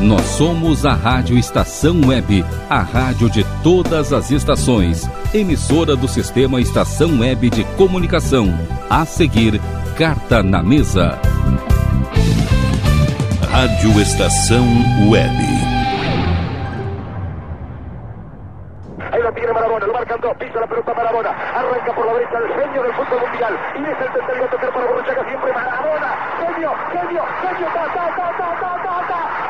Nós somos a Rádio Estação Web, a rádio de todas as estações, emissora do sistema Estação Web de Comunicação. A seguir, Carta na Mesa. Rádio Estação Web. Ahí la tiene Marabona, lo marcan dos, pisa la pelota Marabona, arranca por la derecha el genio del fútbol mundial y es el tercero a tocar para Borruchaga siempre Marabona, genio, genio, genio, ta, ta, ta, ta, ta, ta, ta.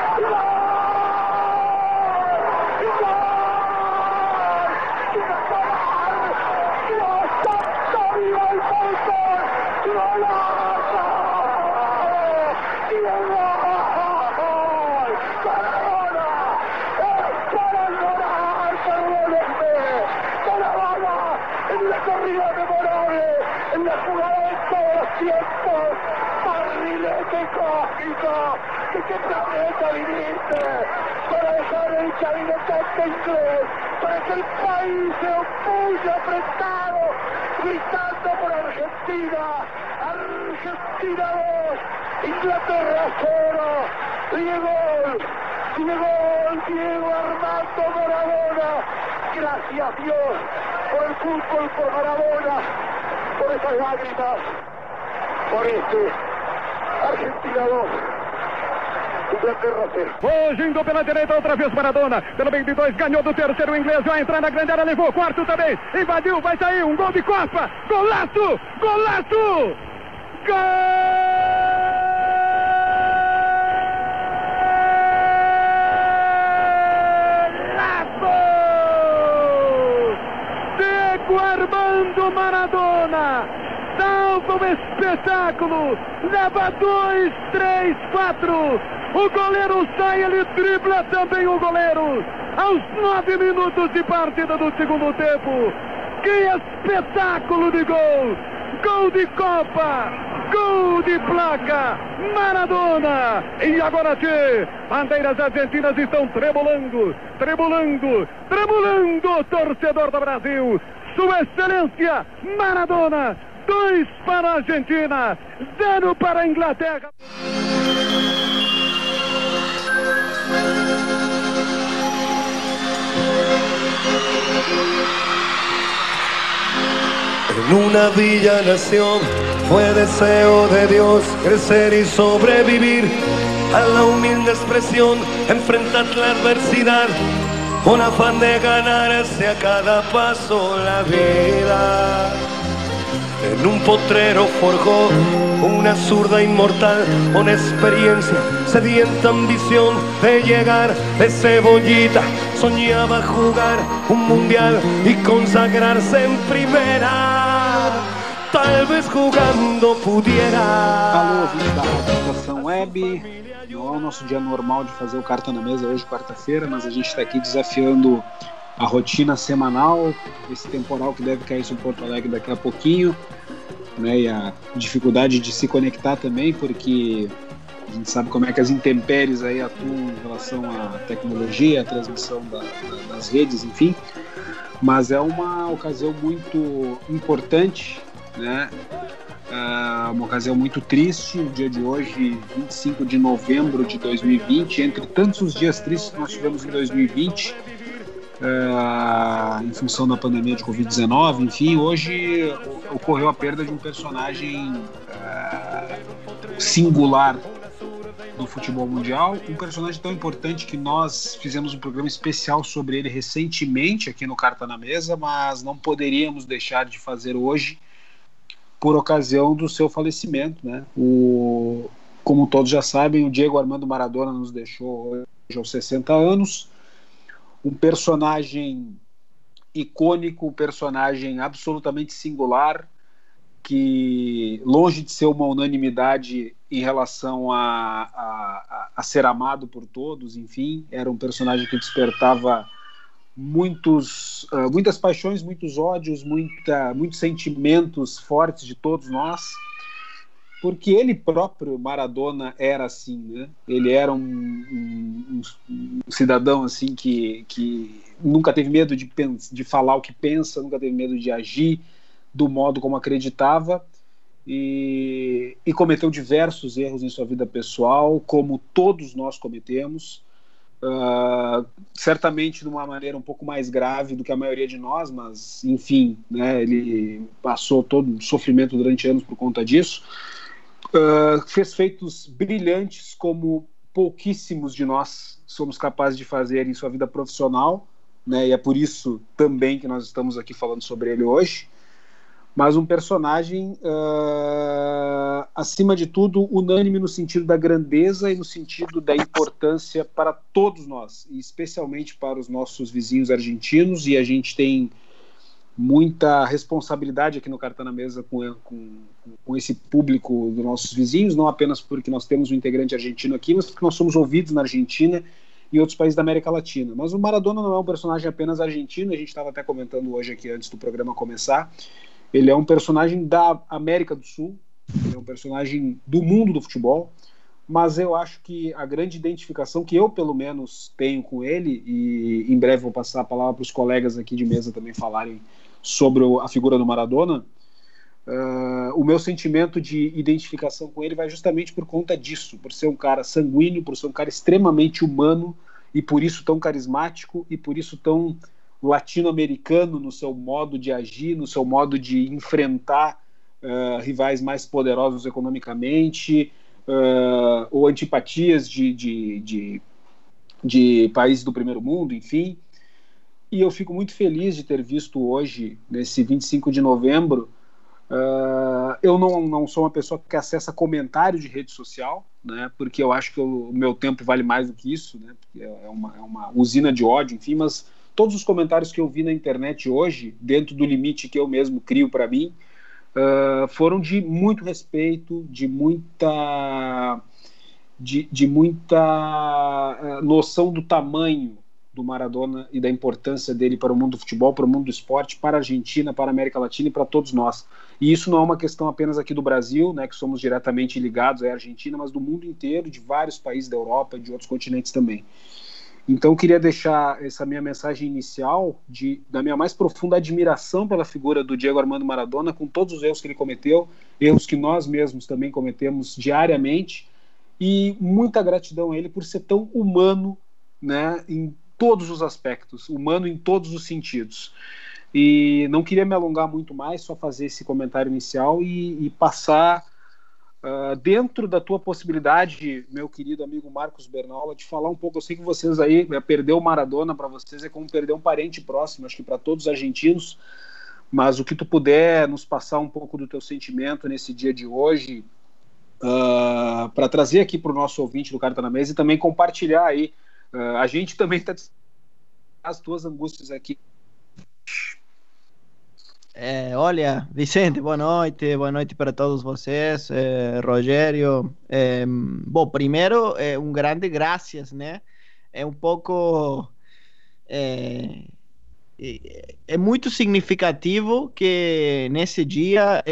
La jugada de los tiempos, ¿de qué planeta viniste? Para dejar el chavinetante inglés, para que el país se opulle apretado, gritando por Argentina, Argentina 2, Inglaterra 0, Diego, Diego, Diego Armando Maradona, gracias Dios por el fútbol, por Maradona, por esas lágrimas, por este Argentina 2. Fugindo pela direita, outra vez Maradona. Pelo 22, ganhou do terceiro inglês. Vai entrar na grande área, levou. Quarto também. Invadiu, vai sair. Um gol de Copa. Golaço! Golaço! Gol! Armando Maradona salva o espetáculo, leva dois, três, quatro. O goleiro sai, ele dribla também o goleiro. Aos nove minutos de partida do segundo tempo. Que espetáculo de gol! Gol de Copa! Gol de placa! Maradona! E agora, Tchê, bandeiras argentinas estão tremulando, tremulando, tremulando, torcedor do Brasil! Sua Excelência Maradona! Dois para a Argentina, zero para a Inglaterra. En una villa nación fue deseo de Dios crecer y sobrevivir a la humilde expresión, enfrentar la adversidad con afán de ganarse a cada paso la vida. En un potrero forjó una zurda inmortal con experiencia, sedienta ambición de llegar de cebollita. Soñaba jugar un mundial y consagrarse en primera. Tal vez jugando pudiera. Alô, ouvintes da Rádio Web. Não é o nosso dia normal de fazer o Carta na Mesa hoje, quarta-feira, mas a gente está aqui desafiando a rotina semanal, esse temporal que deve cair sobre Porto Alegre daqui a pouquinho, né, e a dificuldade de se conectar também, porque a gente sabe como é que as intempéries aí atuam em relação à tecnologia, à transmissão da, da, das redes, enfim. Mas é uma ocasião muito importante, né? É uma ocasião muito triste, o dia de hoje, 25 de novembro de 2020, entre tantos os dias tristes que nós tivemos em 2020, uh, em função da pandemia de Covid-19. Enfim, hoje ocorreu a perda de um personagem uh, singular do futebol mundial, um personagem tão importante que nós fizemos um programa especial sobre ele recentemente aqui no Carta na Mesa, mas não poderíamos deixar de fazer hoje por ocasião do seu falecimento, né? O, como todos já sabem, o Diego Armando Maradona nos deixou hoje aos 60 anos um personagem icônico, um personagem absolutamente singular, que longe de ser uma unanimidade em relação a, a, a, ser amado por todos, enfim, era um personagem que despertava muitos, uh, muitas paixões, muitos ódios, muita, muitos sentimentos fortes de todos nós porque ele próprio, Maradona, era assim, né? Ele era um, um, um, cidadão assim que, que nunca teve medo de, de falar o que pensa, nunca teve medo de agir do modo como acreditava e, e cometeu diversos erros em sua vida pessoal, como todos nós cometemos. Uh, certamente de uma maneira um pouco mais grave do que a maioria de nós, mas enfim, né, ele passou todo o sofrimento durante anos por conta disso. Uh, fez feitos brilhantes como pouquíssimos de nós somos capazes de fazer em sua vida profissional, né, e é por isso também que nós estamos aqui falando sobre ele hoje. Mas um personagem, uh, acima de tudo, unânime no sentido da grandeza e no sentido da importância para todos nós, e especialmente para os nossos vizinhos argentinos, e a gente tem muita responsabilidade aqui no Carta na Mesa com, com, com esse público dos nossos vizinhos, não apenas porque nós temos um integrante argentino aqui, mas porque nós somos ouvidos na Argentina e outros países da América Latina. Mas o Maradona não é um personagem apenas argentino, a gente estava até comentando hoje aqui antes do programa começar, ele é um personagem da América do Sul, ele é um personagem do mundo do futebol, mas eu acho que a grande identificação que eu, pelo menos, tenho com ele, e em breve vou passar a palavra para os colegas aqui de mesa também falarem sobre a figura do Maradona, uh, o meu sentimento de identificação com ele vai justamente por conta disso, por ser um cara sanguíneo, por ser um cara extremamente humano e por isso tão carismático e por isso tão latino-americano no seu modo de agir, no seu modo de enfrentar uh, rivais mais poderosos economicamente, uh, ou antipatias de, de, de, de países do primeiro mundo, enfim. E eu fico muito feliz de ter visto hoje, nesse 25 de novembro, Uh, eu não, não sou uma pessoa que acessa comentário de rede social, né, porque eu acho que o meu tempo vale mais do que isso, né, é uma, é uma usina de ódio, enfim, mas todos os comentários que eu vi na internet hoje, dentro do limite que eu mesmo crio para mim, uh, foram de muito respeito, de muita, de, de muita uh, noção do tamanho do Maradona e da importância dele para o mundo do futebol, para o mundo do esporte, para a Argentina, para a América Latina e para todos nós. E isso não é uma questão apenas aqui do Brasil, né, que somos diretamente ligados à Argentina, mas do mundo inteiro, de vários países da Europa e de outros continentes também. Então, queria deixar essa minha mensagem inicial de, da minha mais profunda admiração pela figura do Diego Armando Maradona, com todos os erros que ele cometeu, erros que nós mesmos também cometemos diariamente, e muita gratidão a ele por ser tão humano né, em todos os aspectos, humano em todos os sentidos. E não queria me alongar muito mais, só fazer esse comentário inicial e, e passar Uh, dentro da tua possibilidade, meu querido amigo Marcos Bernola, de falar um pouco, eu sei que vocês aí, né, perder o Maradona para vocês é como perder um parente próximo, acho que para todos os argentinos, mas o que tu puder nos passar um pouco do teu sentimento nesse dia de hoje, uh, ah, para trazer aqui para o nosso ouvinte do Carta na Mesa e também compartilhar aí, uh, a gente também está as tuas angústias aqui É, olha, Vicente, boa noite, boa noite para todos vocês, é, Rogério. É, bom, primeiro, é, um grande graças, né? É um pouco. É, é muito significativo que nesse dia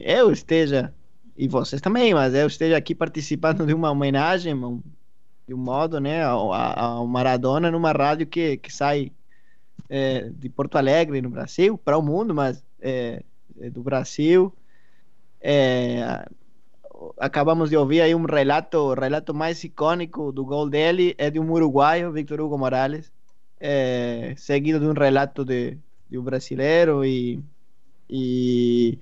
eu esteja, e vocês também, mas eu esteja aqui participando de uma homenagem, de um modo, né, ao, ao Maradona numa rádio que, que sai é, de Porto Alegre, no Brasil, para o mundo, mas é, é do Brasil. É, acabamos de ouvir aí um relato, o relato mais icônico do gol dele é de um uruguaio, Victor Hugo Morales, é, seguido de um relato de, de um brasileiro e, e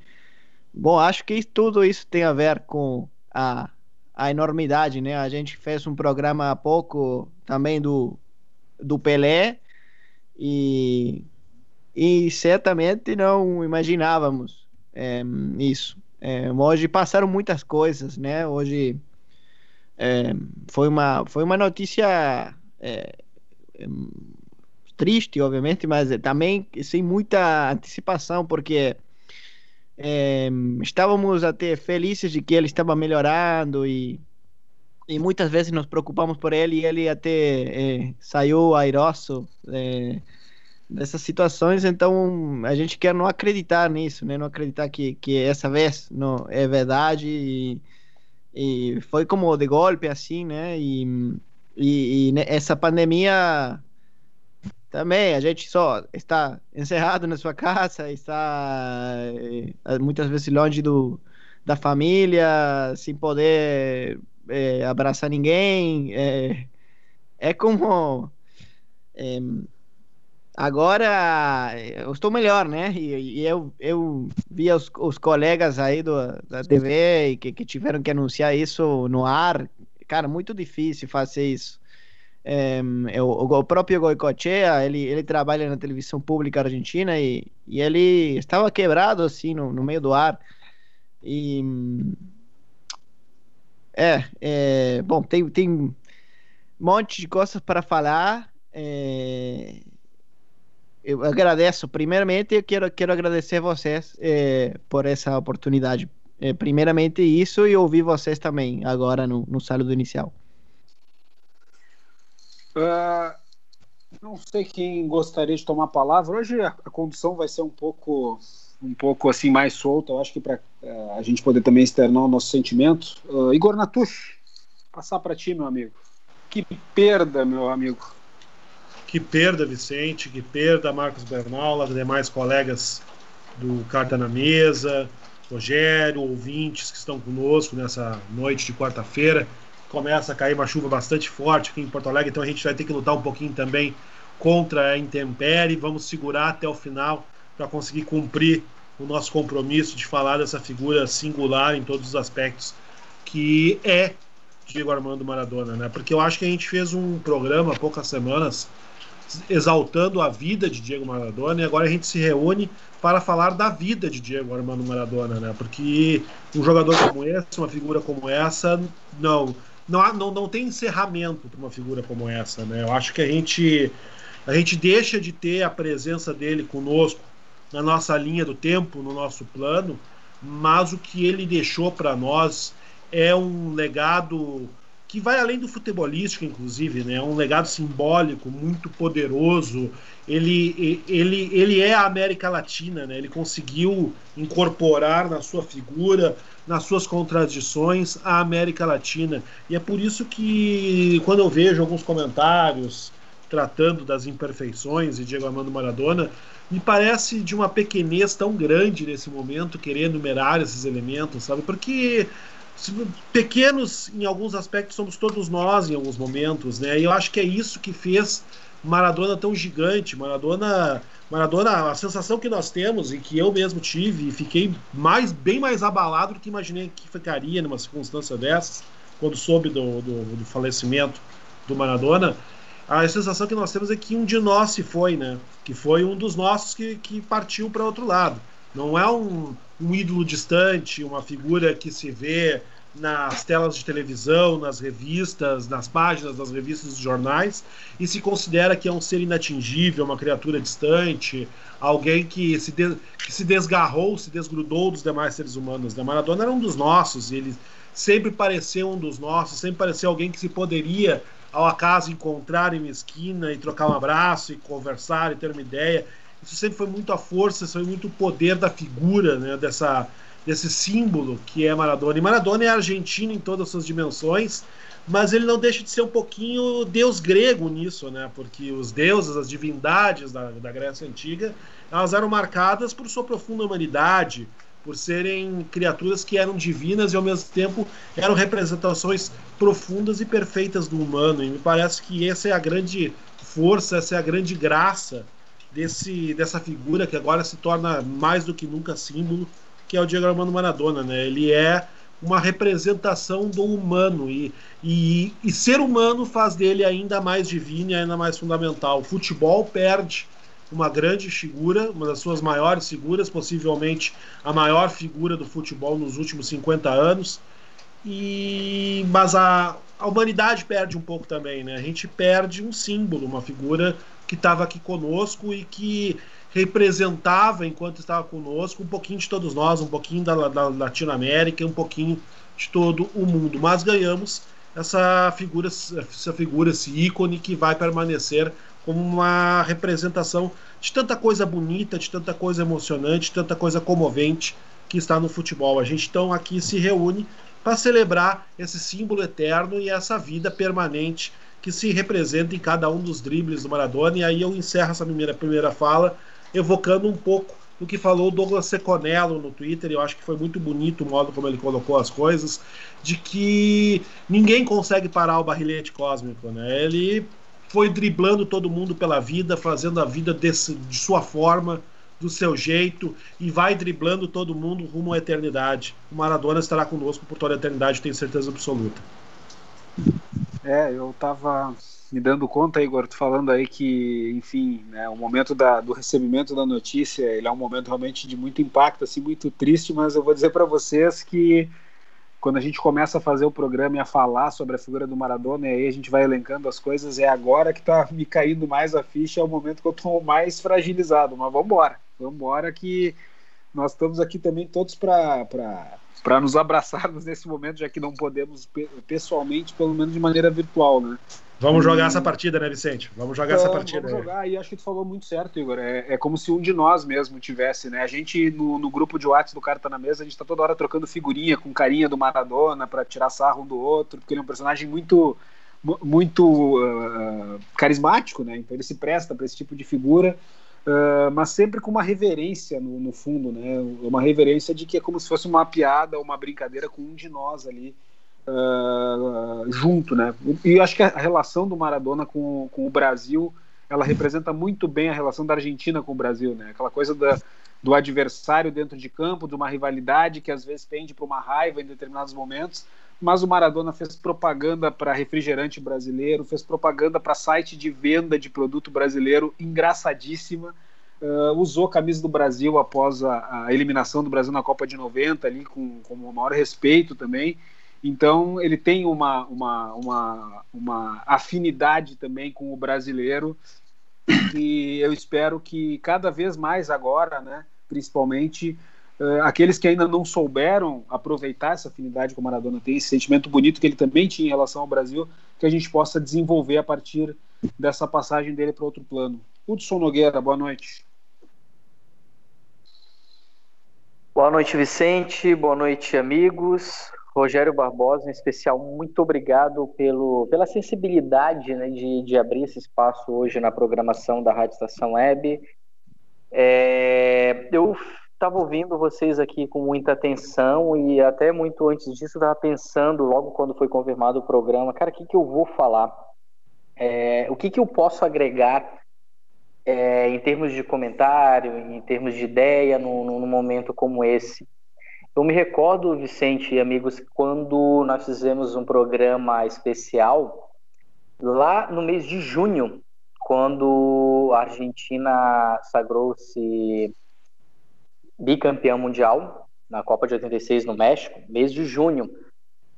bom, acho que tudo isso tem a ver com a, a enormidade, né? A gente fez um programa há pouco também do, do Pelé e, e certamente não imaginávamos é, isso. É, hoje passaram muitas coisas, né? Hoje é, foi, uma, foi uma notícia é, é, triste, obviamente, mas também sem muita antecipação, porque é, estávamos até felizes de que ele estava melhorando e e muitas vezes nos preocupamos por ele e ele até é, saiu airoso é, dessas situações, então a gente quer não acreditar nisso, né? Não acreditar que, que essa vez não é verdade e, e foi como de golpe assim, né? E, e, e essa pandemia também a gente só está encerrado na sua casa, está é, muitas vezes longe do, da família, sem poder é, abraçar ninguém. É, é como é, agora eu estou melhor, né? E, e eu, eu vi os, os, colegas aí do, da TV que, que tiveram que anunciar isso no ar. Cara, muito difícil fazer isso. É, o, o, próprio Goicoechea, ele, ele trabalha na televisão pública argentina e, e ele estava quebrado assim no, no meio do ar. E é, é bom, tem, tem um monte de coisas para falar. É, eu agradeço, primeiramente, eu quero, quero agradecer vocês é, por essa oportunidade. É, primeiramente isso e ouvir vocês também agora no, no saludo inicial. Uh, não sei quem gostaria de tomar a palavra. Hoje a, a condução vai ser um pouco um pouco assim mais solta, eu acho que para uh, eh, a gente poder também externar o nosso sentimento. Uh, Igor Natush, passar para ti, meu amigo. Que perda, meu amigo. Que perda, Vicente, que perda, Marcos Bernal, demais colegas do Carta na Mesa, Rogério, ouvintes que estão conosco nessa noite de quarta-feira começa a cair uma chuva bastante forte aqui em Porto Alegre, então a gente vai ter que lutar um pouquinho também contra a intempérie. Vamos segurar até o final para conseguir cumprir o nosso compromisso de falar dessa figura singular em todos os aspectos que é Diego Armando Maradona, né? Porque eu acho que a gente fez um programa há poucas semanas exaltando a vida de Diego Maradona e agora a gente se reúne para falar da vida de Diego Armando Maradona, né? Porque um jogador como esse, uma figura como essa, não não, há, não, não tem encerramento para uma figura como essa, né? Eu acho que a gente a gente deixa de ter a presença dele conosco na nossa linha do tempo, no nosso plano, mas o que ele deixou para nós é um legado que vai além do futebolístico, inclusive, né? É um legado simbólico muito poderoso. Ele, ele, ele é a América Latina, né? Ele conseguiu incorporar na sua figura nas suas contradições a América Latina. E é por isso que, quando eu vejo alguns comentários tratando das imperfeições de Diego Armando Maradona, me parece de uma pequenez tão grande nesse momento querer enumerar esses elementos, sabe? Porque pequenos em alguns aspectos somos todos nós em alguns momentos, né? E eu acho que é isso que fez Maradona tão gigante. Maradona Maradona, a sensação que nós temos e que eu mesmo tive e fiquei mais, bem mais abalado do que imaginei que ficaria numa circunstância dessas, quando soube do, do, do falecimento do Maradona, a sensação que nós temos é que um de nós se foi, né? Que foi um dos nossos que, que partiu para outro lado. Não é um, um ídolo distante, uma figura que se vê nas telas de televisão, nas revistas, nas páginas das revistas dos jornais, e se considera que é um ser inatingível, uma criatura distante, alguém que se, de, que se desgarrou, se desgrudou dos demais seres humanos. Né? Maradona era um dos nossos, ele sempre pareceu um dos nossos, sempre pareceu alguém que se poderia, ao acaso, encontrar em uma esquina e trocar um abraço e conversar e ter uma ideia. Isso sempre foi muito a força, foi muito o poder da figura, né? dessa desse símbolo que é Maradona. E Maradona é argentino em todas as suas dimensões, mas ele não deixa de ser um pouquinho deus grego nisso, né? Porque os deuses, as divindades da, da Grécia Antiga, elas eram marcadas por sua profunda humanidade, por serem criaturas que eram divinas e ao mesmo tempo eram representações profundas e perfeitas do humano. E me parece que essa é a grande força, essa é a grande graça desse, dessa figura que agora se torna mais do que nunca símbolo que é o Diego Armando Maradona, né? Ele é uma representação do humano e, e, e, ser humano faz dele ainda mais divino e ainda mais fundamental. O futebol perde uma grande figura, uma das suas maiores figuras, possivelmente a maior figura do futebol nos últimos 50 anos. E mas a, a humanidade perde um pouco também, né? A gente perde um símbolo, uma figura que estava aqui conosco e que representava, enquanto estava conosco, um pouquinho de todos nós, um pouquinho da, da Latinoamérica, um pouquinho de todo o mundo. Mas ganhamos essa figura, essa figura, esse ícone que vai permanecer como uma representação de tanta coisa bonita, de tanta coisa emocionante, de tanta coisa comovente que está no futebol. A gente então aqui se reúne para celebrar esse símbolo eterno e essa vida permanente que se representa em cada um dos dribles do Maradona. E aí eu encerro essa primeira, primeira fala evocando um pouco do que falou o Douglas Seconello no Twitter, eu acho que foi muito bonito o modo como ele colocou as coisas, de que ninguém consegue parar o barrilete cósmico, né? Ele foi driblando todo mundo pela vida, fazendo a vida desse, de sua forma, do seu jeito, e vai driblando todo mundo rumo à eternidade. O Maradona estará conosco por toda a eternidade, tenho certeza absoluta. É, eu tava me dando conta, Igor, tu falando aí que, enfim, né, o momento da, do recebimento da notícia, ele é um momento realmente de muito impacto, assim, muito triste, mas eu vou dizer para vocês que quando a gente começa a fazer o programa e a falar sobre a figura do Maradona, e aí a gente vai elencando as coisas, é agora que tá me caindo mais a ficha, é o momento que eu tô mais fragilizado, mas vamos embora, vamos embora que nós estamos aqui também todos para para nos abraçarmos nesse momento, já que não podemos pessoalmente, pelo menos de maneira virtual, né? Vamos jogar essa partida, né, Vicente? Vamos jogar essa partida. Vamos jogar, e acho que tu falou muito certo, Igor. É, é, como se um de nós mesmo tivesse, né? A gente, no, no grupo de WhatsApp do Carta tá na Mesa, a gente tá toda hora trocando figurinha com carinha do Maradona para tirar sarro um do outro, porque ele é um personagem muito muito uh, carismático, né? Então ele se presta para esse tipo de figura, uh, mas sempre com uma reverência no, no fundo, né? Uma reverência de que é como se fosse uma piada, uma brincadeira com um de nós ali uh, junto, né? E acho que a relação do Maradona com, com o Brasil, ela representa muito bem a relação da Argentina com o Brasil, né? Aquela coisa da, do adversário dentro de campo, de uma rivalidade que às vezes pende para uma raiva em determinados momentos, mas o Maradona fez propaganda para refrigerante brasileiro, fez propaganda para site de venda de produto brasileiro engraçadíssima. Uh, usou a camisa do Brasil após a, a, eliminação do Brasil na Copa de 90 ali com, com o maior respeito também então, ele tem uma, uma, uma, uma afinidade também com o brasileiro e eu espero que cada vez mais agora, né, principalmente, uh, aqueles que ainda não souberam aproveitar essa afinidade que o Maradona tem, esse sentimento bonito que ele também tinha em relação ao Brasil, que a gente possa desenvolver a partir dessa passagem dele para outro plano. Hudson Nogueira, boa noite. Boa noite, Vicente. Boa noite, amigos. Rogério Barbosa, em especial, muito obrigado pelo, pela sensibilidade né, de, de abrir esse espaço hoje na programação da Rádio Estação Web. É, eu estava ouvindo vocês aqui com muita atenção e até muito antes disso estava pensando, logo quando foi confirmado o programa, cara, o que, que eu vou falar? É, o que, que eu posso agregar é, em termos de comentário, em termos de ideia, num, num momento como esse? Eu me recordo, Vicente e amigos, quando nós fizemos um programa especial lá no mês de junho, quando a Argentina sagrou-se bicampeão mundial na Copa de 86 no México, mês de junho.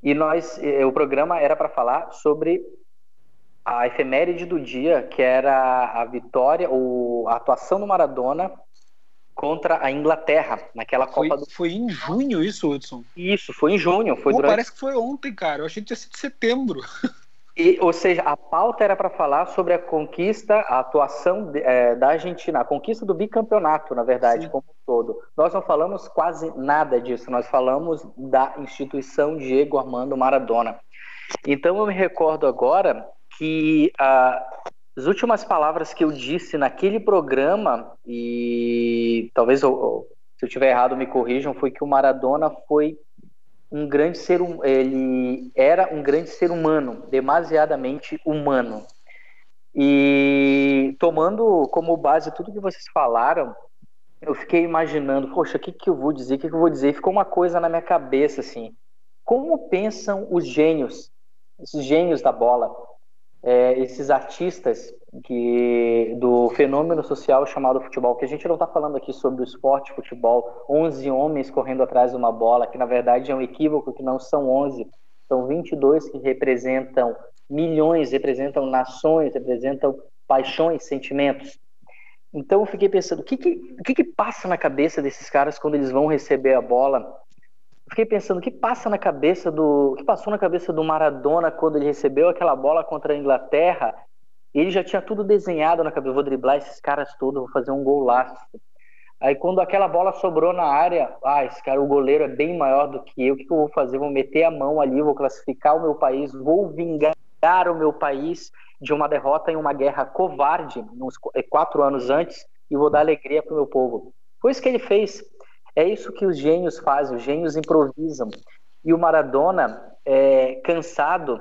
E nós, o programa era para falar sobre a efeméride do dia, que era a vitória, ou a atuação do Maradona contra a Inglaterra, naquela foi, Copa do Foi em junho isso, Hudson? Isso, foi em junho. Foi Pô, durante... Parece que foi ontem, cara. Eu achei que tinha sido setembro. E, ou seja, a pauta era para falar sobre a conquista, a atuação de, é, da Argentina, a conquista do bicampeonato, na verdade, Sim. como um todo. Nós não falamos quase nada disso, nós falamos da instituição Diego Armando Maradona. Então eu me recordo agora que ah, as últimas palavras que eu disse naquele programa, e talvez eu, se eu estiver errado me corrijam, foi que o Maradona foi um grande ser hum, ele era um grande ser humano, demasiadamente humano. E tomando como base tudo que vocês falaram, eu fiquei imaginando, poxa, o que, que eu vou dizer, o que, que eu vou dizer? E ficou uma coisa na minha cabeça assim. Como pensam os gênios, esses gênios da bola? É, esses artistas que do fenômeno social chamado futebol, que a gente não está falando aqui sobre o esporte futebol, 11 homens correndo atrás de uma bola, que na verdade é um equívoco, que não são 11, são 22 que representam milhões, representam nações, representam paixões, sentimentos. Então eu fiquei pensando, o que, que, o que, que passa na cabeça desses caras quando eles vão receber a bola fiquei pensando o que passa na cabeça do, que passou na cabeça do Maradona quando ele recebeu aquela bola contra a Inglaterra. Ele já tinha tudo desenhado na cabeça, vou driblar esses caras todos, vou fazer um golaço. Aí quando aquela bola sobrou na área, ah, esse cara, o goleiro é bem maior do que eu, o que, que eu vou fazer? Vou meter a mão ali, vou classificar o meu país, vou vingar o meu país de uma derrota em uma guerra covarde, uns quatro anos antes, e vou dar alegria para o meu povo. Foi isso que ele fez. É isso que os gênios fazem, os gênios improvisam. E o Maradona, é, cansado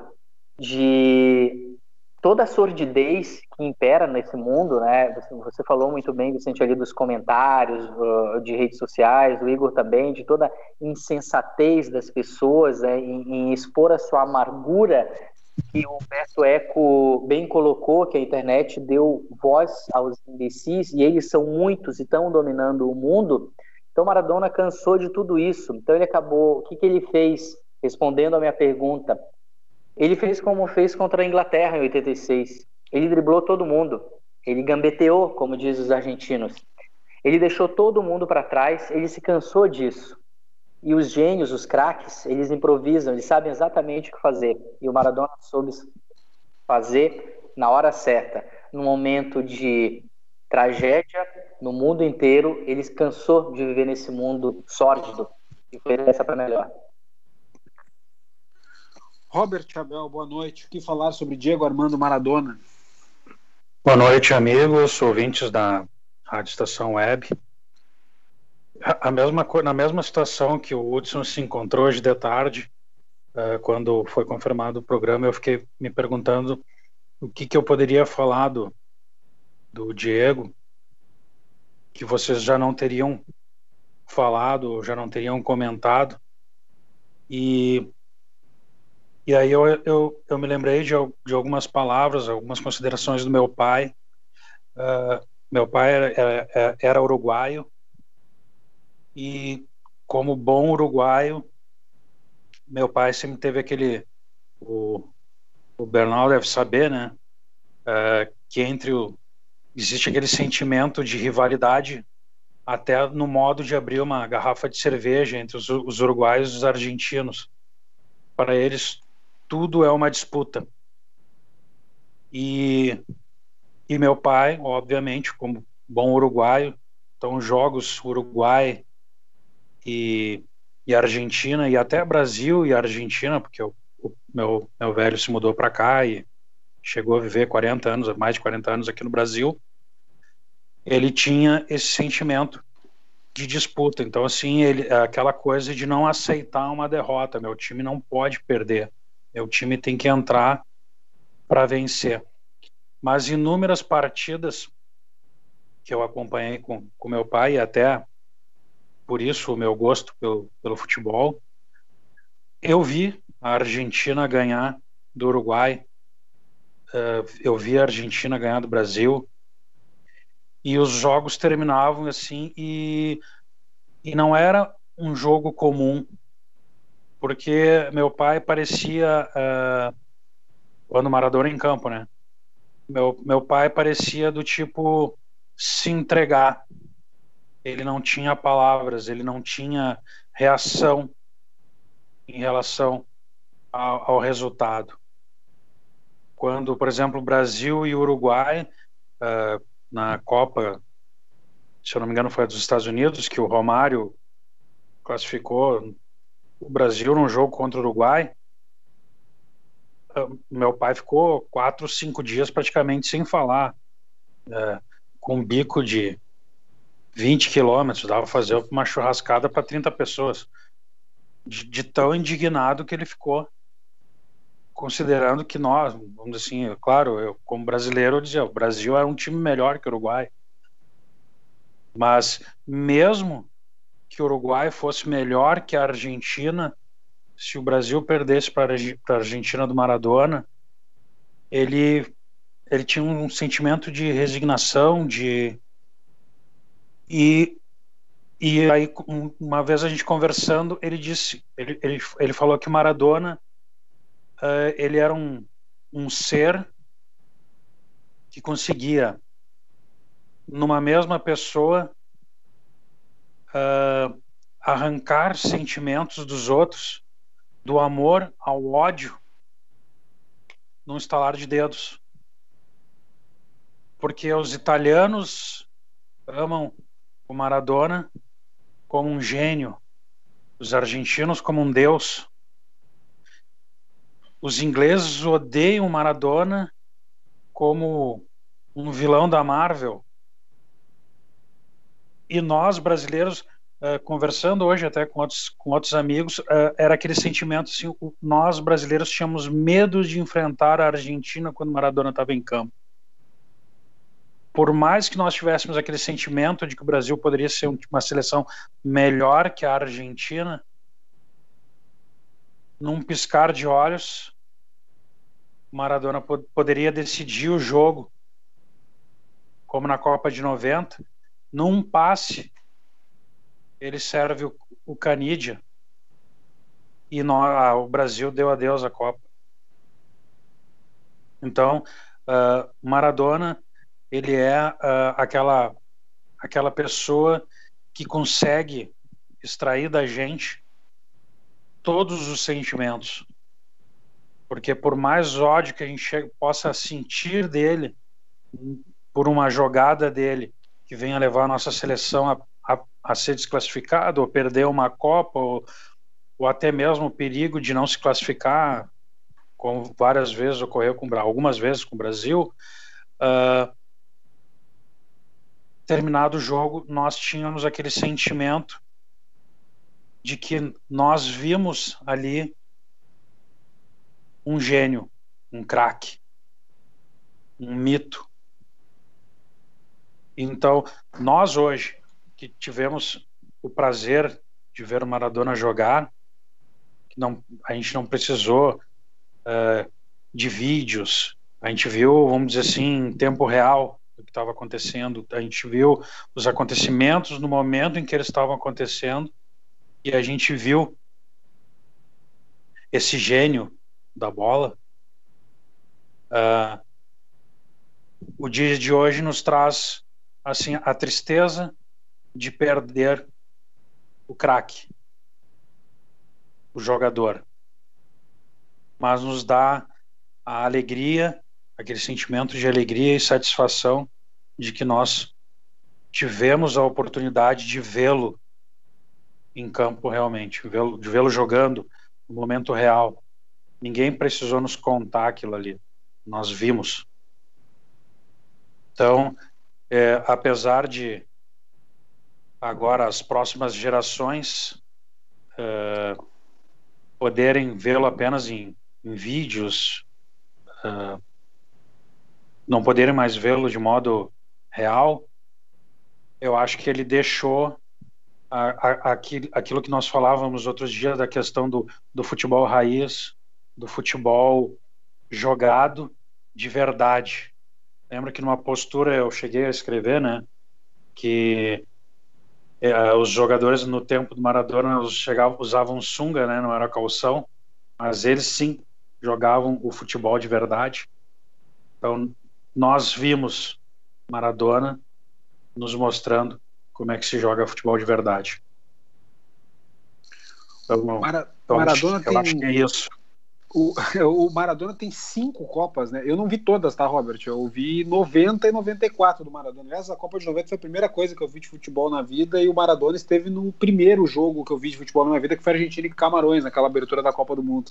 de toda a sordidez que impera nesse mundo, né? Você, falou muito bem, Vicente, ali dos comentários de redes sociais, o Igor também, de toda a insensatez das pessoas né? em, em expor a sua amargura que o Humberto Eco bem colocou, que a internet deu voz aos imbecis, e eles são muitos e estão dominando o mundo. Então Maradona cansou de tudo isso. Então ele acabou. O que, que ele fez? Respondendo a minha pergunta, ele fez como fez contra a Inglaterra em 86. Ele driblou todo mundo. Ele gambeteou, como diz os argentinos. Ele deixou todo mundo para trás. Ele se cansou disso. E os gênios, os craques, eles improvisam. Eles sabem exatamente o que fazer. E o Maradona soube fazer na hora certa, no momento de tragédia no mundo inteiro. Ele cansou de viver nesse mundo sórdido e foi essa para melhor. Robert Abel, boa noite. O que falar sobre Diego Armando Maradona? Boa noite, amigos, ouvintes da Rádio Estação Web. A mesma, na mesma situação que o Hudson se encontrou hoje de tarde, uh, quando foi confirmado o programa, eu fiquei me perguntando o que, que eu poderia falar do, do Diego, que vocês já não teriam falado, já não teriam comentado. E e aí eu, eu, eu me lembrei de, de algumas palavras, algumas considerações do meu pai. Uh, meu pai era, era, era, uruguaio e, como bom uruguaio, meu pai sempre teve aquele. O, o Bernal deve saber, né? Uh, que entre o. Existe aquele sentimento de rivalidade até no modo de abrir uma garrafa de cerveja entre os, os uruguaios e os argentinos. Para eles, tudo é uma disputa. E, e meu pai, obviamente, como bom uruguaio, então jogos Uruguai e, e Argentina, e até Brasil e Argentina, porque o, o meu, meu velho se mudou para cá e chegou a viver 40 anos, mais de 40 anos aqui no Brasil, ele tinha esse sentimento de disputa. Então, assim, ele, aquela coisa de não aceitar uma derrota. Meu time não pode perder. O time tem que entrar para vencer. Mas inúmeras partidas que eu acompanhei com, com meu pai, e até por isso o meu gosto pelo, pelo futebol, eu vi a Argentina ganhar do Uruguai, uh, eu vi a Argentina ganhar do Brasil, e os jogos terminavam assim, e, e não era um jogo comum porque meu pai parecia uh, quando Maradona em campo, né? Meu, meu pai parecia do tipo se entregar. Ele não tinha palavras, ele não tinha reação em relação ao, ao resultado. Quando, por exemplo, Brasil e Uruguai uh, na Copa, se eu não me engano, foi a dos Estados Unidos que o Romário classificou o Brasil num jogo contra o Uruguai, ah, meu pai ficou quatro, cinco dias praticamente sem falar, é, com um bico de 20 quilômetros, dava fazer uma churrascada para 30 pessoas, de, de, tão indignado que ele ficou, considerando que nós, vamos assim, claro, eu como brasileiro eu dizia, o Brasil era um time melhor que o Uruguai, mas mesmo que o Uruguai fosse melhor que a Argentina, se o Brasil perdesse para a Argentina do Maradona, ele ele tinha um sentimento de resignação, de e e aí uma vez a gente conversando, ele disse, ele ele, ele falou que Maradona uh, ele era um um ser que conseguia numa mesma pessoa uh, arrancar sentimentos dos outros, do amor ao ódio, num estalar de dedos. Porque os italianos amam o Maradona como um gênio, os argentinos como um deus. Os ingleses odeiam Maradona como um vilão da Marvel. E nós brasileiros uh, conversando hoje até com outros com outros amigos uh, era aquele sentimento assim nós brasileiros tínhamos medo de enfrentar a Argentina quando Maradona estava em campo. Por mais que nós tivéssemos aquele sentimento de que o Brasil poderia ser uma seleção melhor que a Argentina num piscar de olhos Maradona poderia decidir o jogo como na Copa de 90 num passe, ele serve o, o Canidia e ah, o Brasil deu adeus à Copa. Então, uh, Maradona, ele é uh, aquela, aquela pessoa que consegue extrair da gente todos os sentimentos. Porque por mais ódio que a gente possa sentir dele, por uma jogada dele, que venha levar a nossa seleção a, a, a ser desclassificada ou perder uma Copa ou, ou até mesmo o perigo de não se classificar, como várias vezes ocorreu com algumas vezes com o Brasil. Uh, terminado o jogo, nós tínhamos aquele sentimento de que nós vimos ali um gênio, um craque, um mito, então, nós hoje, que tivemos o prazer de ver o Maradona jogar, não, a gente não precisou uh, de vídeos, a gente viu, vamos dizer assim, em tempo real o que estava acontecendo, a gente viu os acontecimentos no momento em que eles estavam acontecendo e a gente viu esse gênio da bola. Uh, o dia de hoje nos traz assim a tristeza de perder o craque, o jogador, mas nos dá a alegria, aquele sentimento de alegria e satisfação de que nós tivemos a oportunidade de vê-lo em campo realmente, de vê-lo jogando no momento real. Ninguém precisou nos contar aquilo ali, nós vimos. Então, é, apesar de agora as próximas gerações é, poderem vê-lo apenas em, em vídeos, é, não poderem mais vê-lo de modo real, eu acho que ele deixou a, a, aquilo, que nós falávamos outros dias da questão do, do futebol raiz, do futebol jogado de verdade. Lembro que numa postura eu cheguei a escrever, né, que é, os jogadores no tempo do Maradona chegavam, usavam sunga, né, não era calção, mas eles sim jogavam o futebol de verdade. Então nós vimos Maradona nos mostrando como é que se joga futebol de verdade. Então, Mara, então, Maradona tem... acho que é isso. O, o, Maradona tem cinco Copas, né? Eu não vi todas, tá, Robert? Eu vi 90 e 94 do Maradona. Aliás, a Copa de 90 foi a primeira coisa que eu vi de futebol na vida e o Maradona esteve no primeiro jogo que eu vi de futebol na minha vida, que foi Argentina e Camarões, naquela abertura da Copa do Mundo.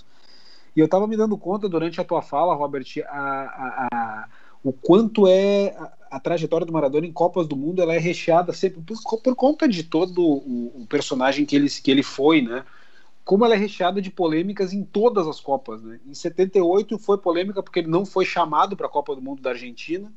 E eu tava me dando conta durante a tua fala, Robert, a, a, a o quanto é a, trajetória do Maradona em Copas do Mundo, ela é recheada sempre por, por conta de todo o, o personagem que ele, que ele foi, né? como ela é recheada de polêmicas em todas as Copas. Né? Em 78 foi polêmica porque ele não foi chamado para a Copa do Mundo da Argentina.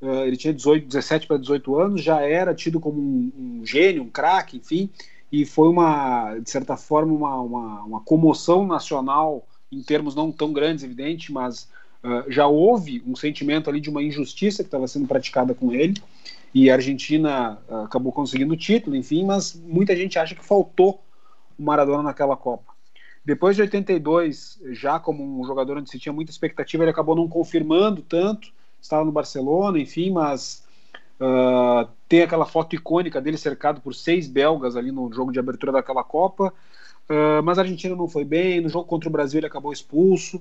Uh, ele tinha 18, 17 para 18 anos, já era tido como um, um gênio, um craque, enfim, e foi uma, de certa forma, uma, uma, uma, comoção nacional em termos não tão grandes, evidente, mas uh, já houve um sentimento ali de uma injustiça que estava sendo praticada com ele, e a Argentina uh, acabou conseguindo o título, enfim, mas muita gente acha que faltou o Maradona naquela Copa. Depois de 82, já como um jogador onde se tinha muita expectativa, ele acabou não confirmando tanto, estava no Barcelona, enfim, mas uh, tem aquela foto icônica dele cercado por seis belgas ali no jogo de abertura daquela Copa. Uh, mas a Argentina não foi bem, no jogo contra o Brasil ele acabou expulso.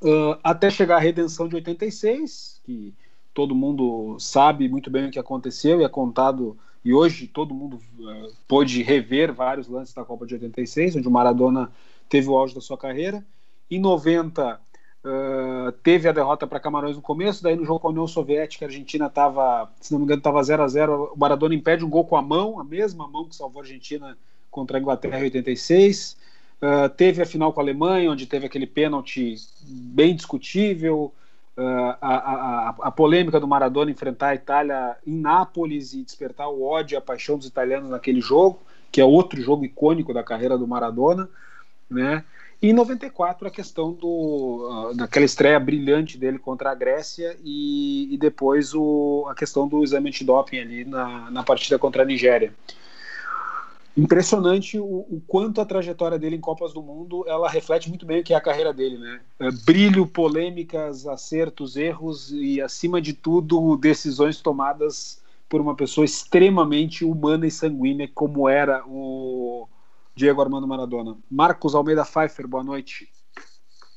Uh, até chegar a redenção de 86, que todo mundo sabe muito bem o que aconteceu e é contado e hoje todo mundo uh, pôde rever vários lances da Copa de 86, onde o Maradona teve o auge da sua carreira. Em 90 uh, teve a derrota para Camarões no começo, daí no jogo com a União Soviética, a Argentina estava, se não me engano, estava 0 a 0 O Maradona impede um gol com a mão, a mesma mão que salvou a Argentina contra a Inglaterra em 86. Uh, teve a final com a Alemanha, onde teve aquele pênalti bem discutível. Uh, a, a, a, polêmica do Maradona enfrentar a Itália em Nápoles e despertar o ódio e a paixão dos italianos naquele jogo, que é outro jogo icônico da carreira do Maradona, né? E em 94 a questão do, uh, daquela estreia brilhante dele contra a Grécia e, e depois o, a questão do exame antidoping ali na, na partida contra a Nigéria. Impressionante o, o, quanto a trajetória dele em Copas do Mundo ela reflete muito bem o que é a carreira dele, né? É, brilho, polêmicas, acertos, erros e acima de tudo decisões tomadas por uma pessoa extremamente humana e sanguínea como era o Diego Armando Maradona. Marcos Almeida Pfeiffer, boa noite.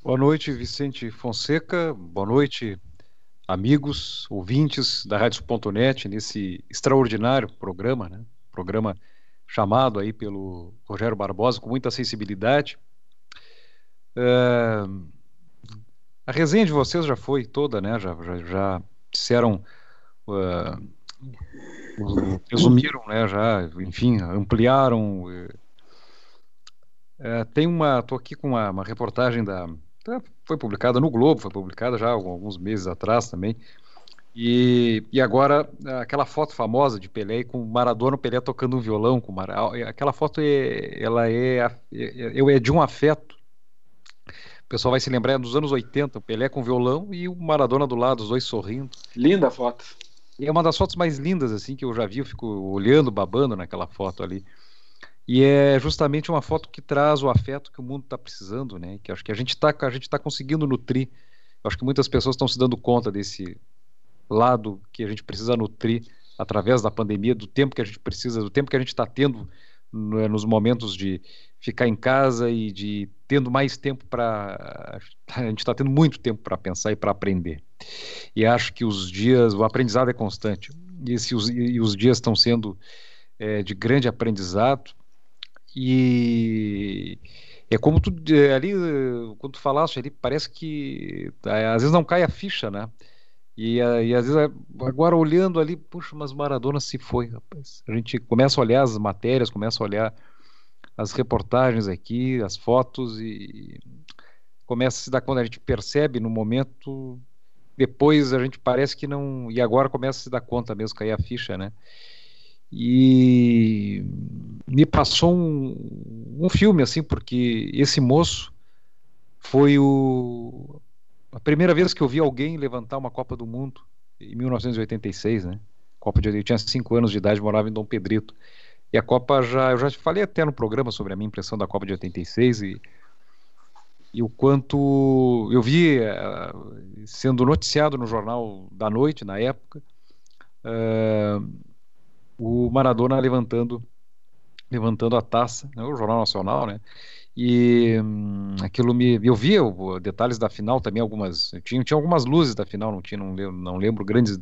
Boa noite, Vicente Fonseca. Boa noite, amigos, ouvintes da Rádio.net, nesse extraordinário programa, né? Programa chamado aí pelo Rogério Barbosa com muita sensibilidade. É... A resenha de vocês já foi toda, né? Já, já, já disseram. Uh... resumiram, né? Já, enfim, ampliaram. Uh tem uma, estou aqui com uma, uma reportagem da, foi publicada no Globo, foi publicada já alguns meses atrás também. E, e agora aquela foto famosa de Pelé com Maradona, Pelé tocando um violão com Mar... aquela foto é, ela é, é, é de um afeto. O pessoal vai se lembrar é dos anos 80, o Pelé com violão e o Maradona do lado, os dois sorrindo. Linda a foto. E é uma das fotos mais lindas assim que eu já vi, eu fico olhando, babando naquela foto ali. E é justamente uma foto que traz o afeto que o mundo está precisando, né? Que acho que a gente está a gente tá conseguindo nutrir. Eu acho que muitas pessoas estão se dando conta desse lado que a gente precisa nutrir através da pandemia, do tempo que a gente precisa, do tempo que a gente está tendo né, nos momentos de ficar em casa e de tendo mais tempo para a gente está tendo muito tempo para pensar e para aprender. E acho que os dias, o aprendizado é constante. E, os, e os dias estão sendo é, de grande aprendizado e é como tu é, ali, quando tu falaste ali, parece que às vezes não cai a ficha, né? E, e às vezes agora olhando ali, puxa, mas Maradona se foi, rapaz. A gente começa a olhar as matérias, começa a olhar as reportagens aqui, as fotos e começa a se dar conta, a gente percebe no momento, depois a gente parece que não, e agora começa a se dar conta mesmo, cair a ficha, né? e me passou um, um filme assim, porque esse moço foi o, a primeira vez que eu vi alguém levantar uma Copa do Mundo em 1986, né? Copa de eu tinha cinco anos de idade, morava em Dom Pedrito. E a Copa já, eu já falei até no programa sobre a minha impressão da Copa de 86 e, e o quanto eu vi uh, sendo noticiado no jornal da noite na época. Uh, o Maradona levantando levantando a taça, né, o Jornal Nacional, né? E hum, aquilo me. Eu via o, detalhes da final também, algumas. Tinha, tinha algumas luzes da final, não tinha, não lembro, não lembro grandes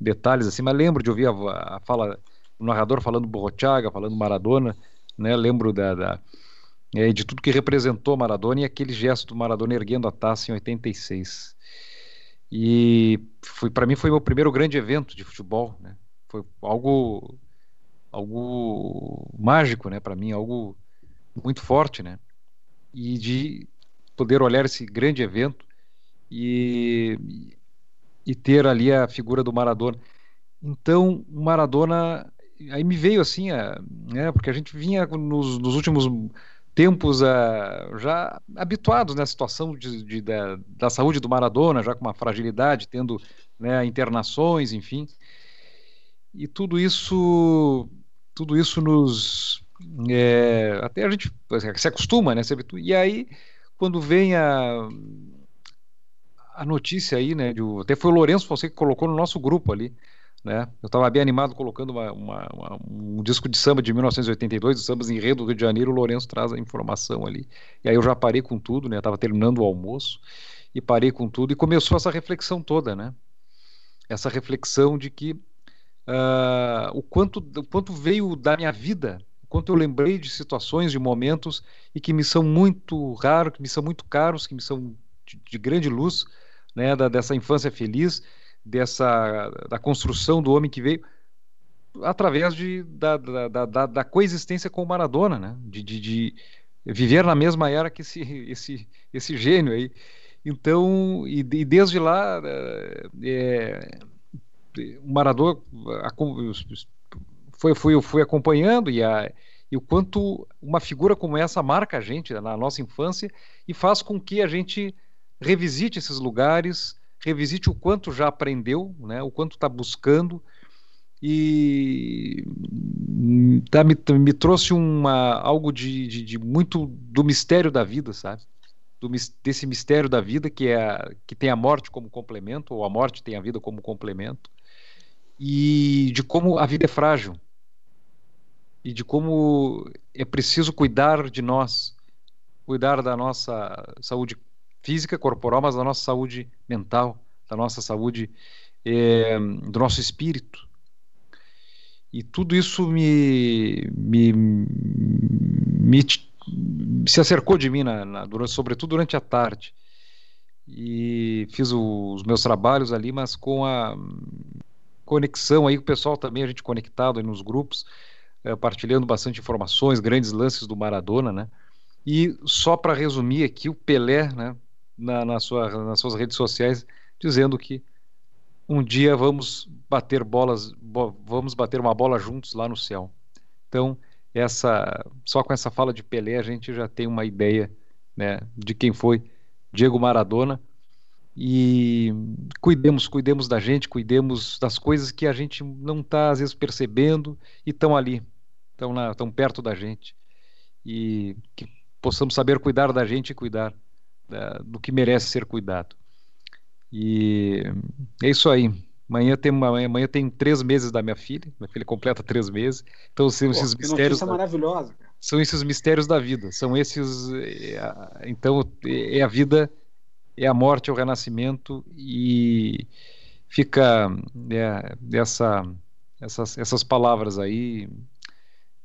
detalhes assim, mas lembro de ouvir a, a fala, o narrador falando Borrochaga, falando Maradona, né? Lembro da, da é, de tudo que representou Maradona e aquele gesto do Maradona erguendo a taça em 86. E foi para mim foi meu primeiro grande evento de futebol, né? Foi algo algo mágico, né, para mim, algo muito forte, né? E de poder olhar esse grande evento e, e ter ali a figura do Maradona. Então, o Maradona aí me veio assim, a, né, porque a gente vinha nos, nos últimos tempos a, já habituados na situação de, de, da, da, saúde do Maradona, já com uma fragilidade, tendo né, internações, enfim. E tudo isso tudo isso nos. É, até a gente se acostuma, né? E aí, quando vem a, a notícia aí, né? De, até foi o Lourenço você que colocou no nosso grupo ali. Né? Eu estava bem animado colocando uma, uma, uma, um disco de samba de 1982, os sambas em Rio do Rio de Janeiro, o Lourenço traz a informação ali. E aí eu já parei com tudo, né? Estava terminando o almoço e parei com tudo e começou essa reflexão toda, né? Essa reflexão de que uh, o, quanto, o quanto veio da minha vida, quanto eu lembrei de situações, de momentos e que me são muito raros, que me são muito caros, que me são de, de grande luz, né, da, dessa infância feliz, dessa da construção do homem que veio através de, da, da, da, da coexistência com o Maradona, né? De, de, de, viver na mesma era que esse, esse, esse gênio aí. Então, e, e desde lá, é, o Maradona foi, fui, fui acompanhando e, a, e o quanto uma figura como essa marca a gente na nossa infância e faz com que a gente revisite esses lugares, revisite o quanto já aprendeu, né, o quanto está buscando, e tá, me, me trouxe uma, algo de, de, de, muito do mistério da vida, sabe? Do, desse mistério da vida que é que tem a morte como complemento ou a morte tem a vida como complemento e de como a vida é frágil e de como é preciso cuidar de nós, cuidar da nossa saúde física, corporal, mas da nossa saúde mental, da nossa saúde, é, do nosso espírito. E tudo isso me, me, me se acercou de mim, na, na, durante, sobretudo durante a tarde. E fiz o, os meus trabalhos ali, mas com a conexão aí, o pessoal também, a gente conectado nos grupos, é, partilhando bastante informações, grandes lances do Maradona, né? E só para resumir aqui, o Pelé, né, na, na sua, nas suas redes sociais, dizendo que um dia vamos bater bolas, bo vamos bater uma bola juntos lá no céu. Então, essa, só com essa fala de Pelé a gente já tem uma ideia, né, de quem foi Diego Maradona. E cuidemos, cuidemos da gente, cuidemos das coisas que a gente não está às vezes percebendo e estão ali, estão tão perto da gente. E que possamos saber cuidar da gente e cuidar da, do que merece ser cuidado. E é isso aí. Amanhã tem, uma, amanhã tem três meses da minha filha. Minha filha completa três meses. Então são Pô, esses mistérios. Da, maravilhosa. São esses mistérios da vida. São esses. É, então é a vida, é a morte, é o renascimento e fica é, essa, essas, essas palavras aí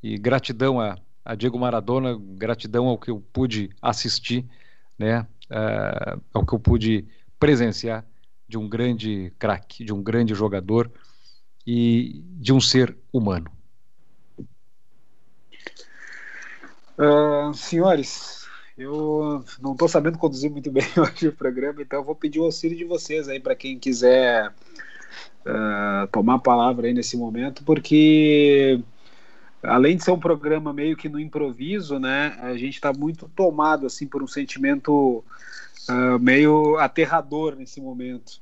e gratidão a, a Diego Maradona, gratidão ao que eu pude assistir, né? Uh, ao que eu pude presenciar de um grande craque, de um grande jogador e de um ser humano. Uh, senhores, eu não estou sabendo conduzir muito bem hoje o programa, então eu vou pedir o auxílio de vocês aí para quem quiser uh, tomar a palavra aí nesse momento, porque além de ser um programa meio que no improviso, né, a gente está muito tomado assim por um sentimento uh, meio aterrador nesse momento.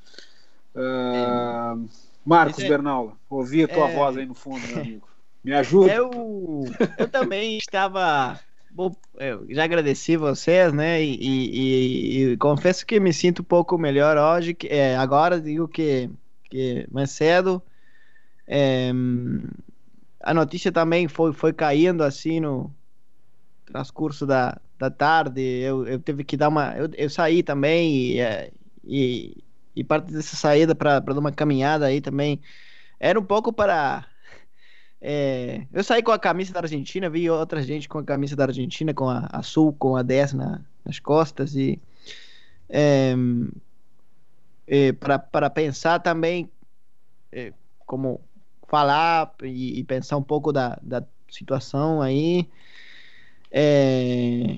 Uh, Marcos é... Bernal, ouvi a tua é... voz aí no fundo, meu amigo. Me ajuda. Eu, eu também estava. Bom, eu já agradeci vocês, né? E, e, e, confesso que me sinto um pouco melhor hoje. Que, é, agora digo que, que mais cedo. A notícia também foi, foi caindo assim no transcurso da, da tarde, eu, eu tive que dar uma. Eu, eu saí também e, é, e, e parte dessa saída para dar uma caminhada aí também era um pouco para. É, eu saí com a camisa da Argentina, vi outra gente com a camisa da Argentina, com a, a Sul, com a 10 na, nas costas e. É, é, para pensar também é, como falar e, e, pensar um pouco da, da situação aí é,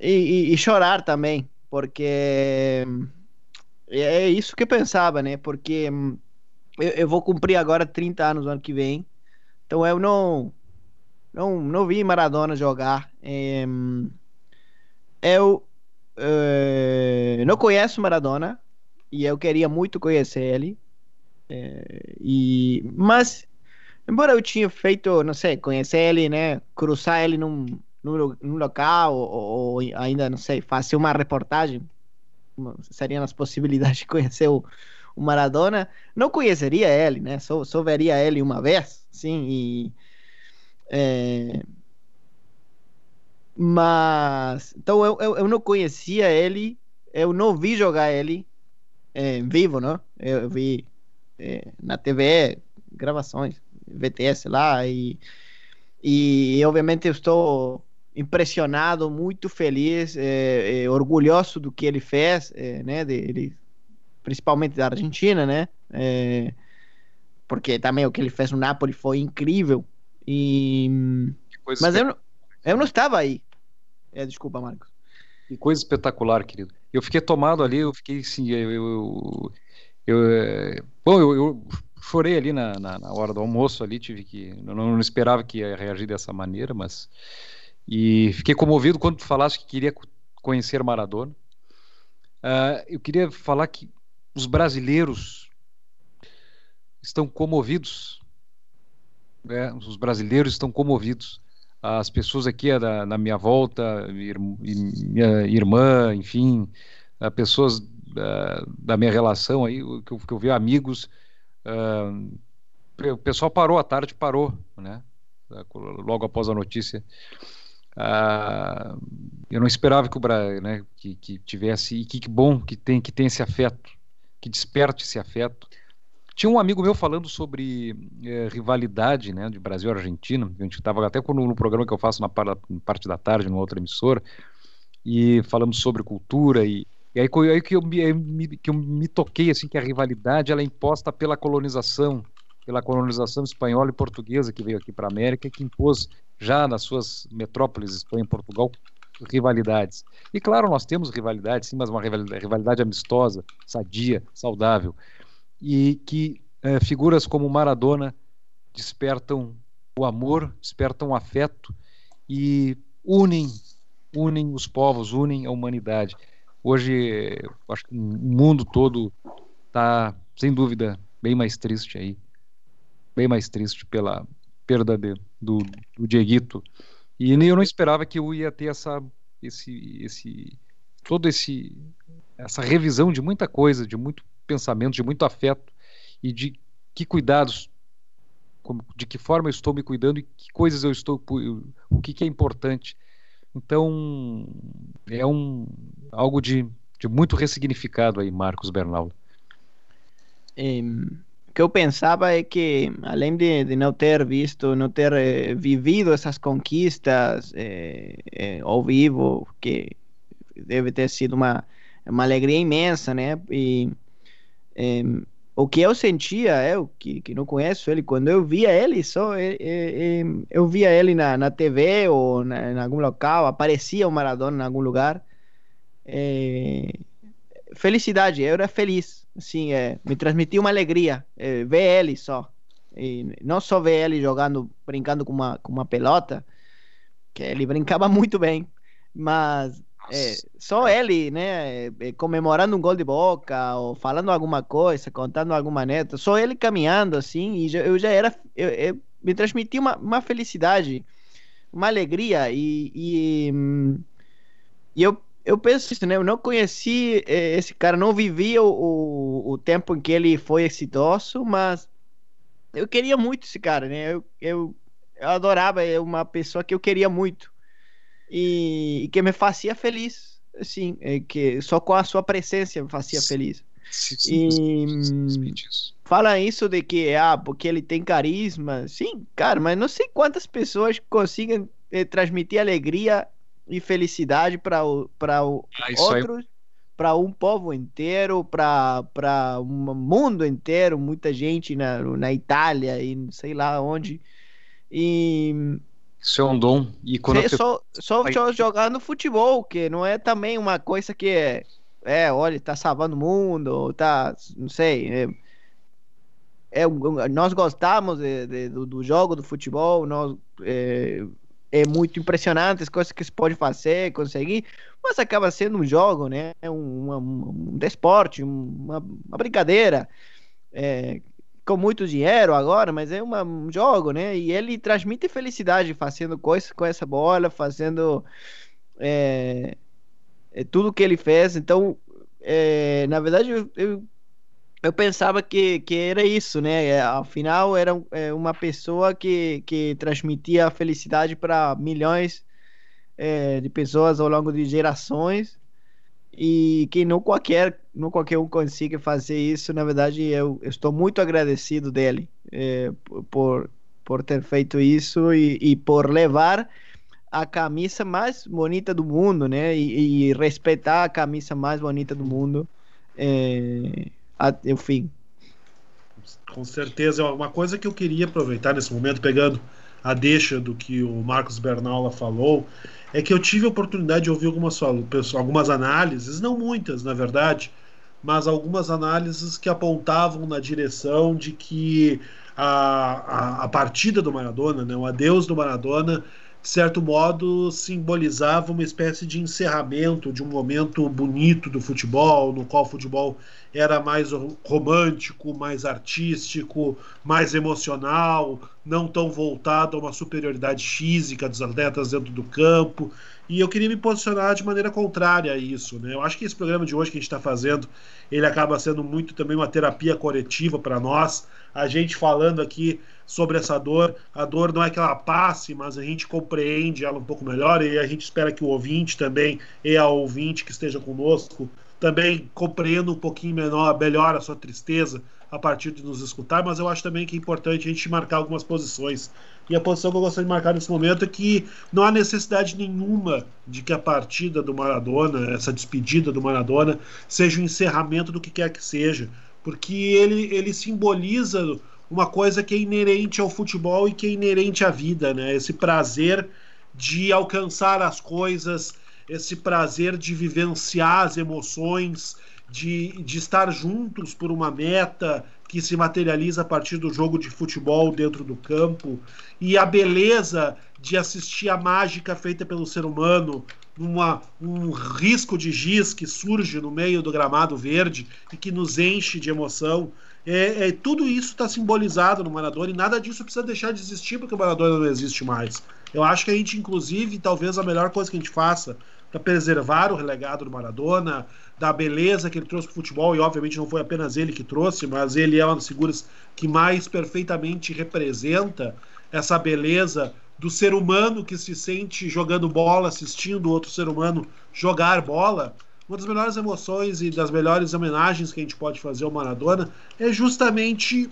e, e, chorar também, porque é, é isso que eu pensava, né? Porque eu, eu, vou cumprir agora 30 anos no ano que vem, então eu não não, não vi Maradona jogar. É, eu é, não conheço Maradona e eu queria muito conhecer ele. É, e, mas Embora eu tinha feito, não sei, conhecer ele, né? Cruzar ele num, num, num local, ou, ou, ainda, não sei, fazer uma reportagem, seriam as possibilidades de conhecer o, o Maradona. Não conheceria ele, né? Só, só veria ele uma vez, sim, e. É... Mas. Então eu, eu, eu, não conhecia ele, eu não vi jogar ele é, vivo, né? Eu vi é, na TV gravações. VTS lá e, e obviamente eu estou impressionado, muito feliz, é, é, orgulhoso do que ele fez, é, né? De, ele, principalmente da Argentina, né? É, porque também o que ele fez no Napoli foi incrível. E mas eu não, eu não estava aí. É, desculpa, Marcos. Que coisa espetacular, querido. Eu fiquei tomado ali, eu fiquei assim, eu, eu, eu é, bom, eu, eu, chorei ali na, na, na, hora do almoço ali, tive que, não, não esperava que ia reagir dessa maneira, mas e fiquei comovido quando tu falaste que queria conhecer Maradona. Uh, eu queria falar que os brasileiros estão comovidos. Né? Os brasileiros estão comovidos. As pessoas aqui da, na minha volta, minha irmã, enfim, pessoas da, da, minha relação aí, que eu, que eu vi amigos. Uh, o pessoal parou à tarde, parou, né? Logo após a notícia. Uh, eu não esperava que o Brasil, né, que, que tivesse e que, que bom que tem que tem esse afeto, que desperte esse afeto. Tinha um amigo meu falando sobre é, rivalidade, né, de Brasil e Argentina. A gente estava até no, no, programa que eu faço na, parte da tarde, numa outra emissora, e falamos sobre cultura e, e aí, aí que, eu me, que eu me toquei assim que a rivalidade ela é imposta pela colonização, pela colonização espanhola e portuguesa que veio aqui para a América e que impôs já nas suas metrópoles, Espanha e Portugal, rivalidades. E claro, nós temos rivalidades, sim, mas uma rivalidade, amistosa, sadia, saudável. E que é, figuras como Maradona despertam o amor, despertam o afeto e unem, unem os povos, unem a humanidade. Hoje, acho que o mundo todo está, sem dúvida, bem mais triste aí, bem mais triste pela perda de, do, do Dieguito. E eu não esperava que eu ia ter essa, esse, esse, todo esse, essa revisão de muita coisa, de muito pensamento, de muito afeto e de que cuidados, de que forma eu estou me cuidando e que coisas eu estou, o que, que é importante. Então é um algo de, de muito ressignificado aí, Marcos Bernal. É, o que eu pensava é que, além de, de não ter visto, não ter eh, vivido essas conquistas eh, eh, ao vivo, que deve ter sido uma, uma alegria imensa, né? E o que eu sentia, eu que, que não conheço ele, quando eu via ele, só eh, eh, eu via ele na, na TV ou na, em algum local, aparecia o Maradona em algum lugar. felicidade, eu era feliz assim, é, me transmitiu uma alegria é, ver ele só. E não só ver ele jogando, brincando com uma, com uma pelota, que ele brincava muito bem, mas é, só ele, né, é, comemorando um gol de boca, ou falando alguma coisa, contando alguma neta, só ele caminhando assim, e eu já era, eu, eu, me transmitia uma, uma felicidade, uma alegria, e, e, hum, e eu eu penso isso, né? Eu não conheci eh, esse cara, não vivi o, o, o, tempo em que ele foi exitoso, mas eu queria muito esse cara, né? Eu, eu, eu adorava, é uma pessoa que eu queria muito e, e que me fazia feliz, assim, é que só com a sua presença me fazia feliz. Sim, sim, e fala isso de que ah, porque ele tem carisma, sim, cara, mas não sei quantas pessoas conseguem eh, transmitir alegria e felicidade para para ah, outros, para um povo inteiro, para um mundo inteiro, muita gente na, na Itália e sei lá onde. E isso é um dom. E quando só, só, só jogando futebol, que não é também uma coisa que é, é olha, tá salvando o mundo, tá, não sei. É, é, nós gostamos de, de, do, do, jogo do futebol, nós é, é muito impressionante as coisas que se pode fazer, conseguir, mas acaba sendo um jogo, né? Um, um, um desporte, uma, uma brincadeira, é, com muito dinheiro agora, mas é uma, um jogo, né? E ele transmite felicidade fazendo coisas com essa bola, fazendo é, é, tudo que ele fez. Então, é, na verdade, eu, eu eu pensava que, que era isso, né? É, afinal, era é, uma pessoa que, que transmitia felicidade para milhões é, de pessoas ao longo de gerações e que não qualquer, não qualquer um consiga fazer isso. Na verdade, eu, estou muito agradecido dele é, por, por ter feito isso e, e por levar a camisa mais bonita do mundo, né? E, e respeitar a camisa mais bonita do mundo. É, enfim. Com certeza, é uma coisa que eu queria aproveitar nesse momento, pegando a deixa do que o Marcos Bernaula falou, é que eu tive a oportunidade de ouvir algumas, algumas análises, não muitas, na verdade, mas algumas análises que apontavam na direção de que a, a, a partida do Maradona, né, o adeus do Maradona, de certo modo, simbolizava uma espécie de encerramento de um momento bonito do futebol, no qual o futebol era mais romântico, mais artístico, mais emocional, não tão voltado a uma superioridade física dos atletas dentro do campo. E eu queria me posicionar de maneira contrária a isso. Né? Eu acho que esse programa de hoje que a gente está fazendo, ele acaba sendo muito também uma terapia coletiva para nós. A gente falando aqui sobre essa dor. A dor não é que ela passe, mas a gente compreende ela um pouco melhor e a gente espera que o ouvinte também e a ouvinte que esteja conosco também compreenda um pouquinho menor, melhor a sua tristeza a partir de nos escutar, mas eu acho também que é importante a gente marcar algumas posições. E a posição que eu gostaria de marcar nesse momento é que não há necessidade nenhuma de que a partida do Maradona, essa despedida do Maradona, seja o encerramento do que quer que seja, porque ele, ele simboliza uma coisa que é inerente ao futebol e que é inerente à vida, né? Esse prazer de alcançar as coisas, esse prazer de vivenciar as emoções, de, de estar juntos por uma meta que se materializa a partir do jogo de futebol dentro do campo e a beleza de assistir a mágica feita pelo ser humano uma, um risco de giz que surge no meio do gramado verde e que nos enche de emoção. É, é, tudo isso está simbolizado no Maradona e nada disso precisa deixar de existir porque o Maradona não existe mais. Eu acho que a gente, inclusive, talvez a melhor coisa que a gente faça para preservar o relegado do Maradona, da beleza que ele trouxe para o futebol, e obviamente não foi apenas ele que trouxe, mas ele é uma das figuras que mais perfeitamente representa essa beleza do ser humano que se sente jogando bola, assistindo outro ser humano jogar bola uma das melhores emoções e das melhores homenagens que a gente pode fazer ao Maradona é justamente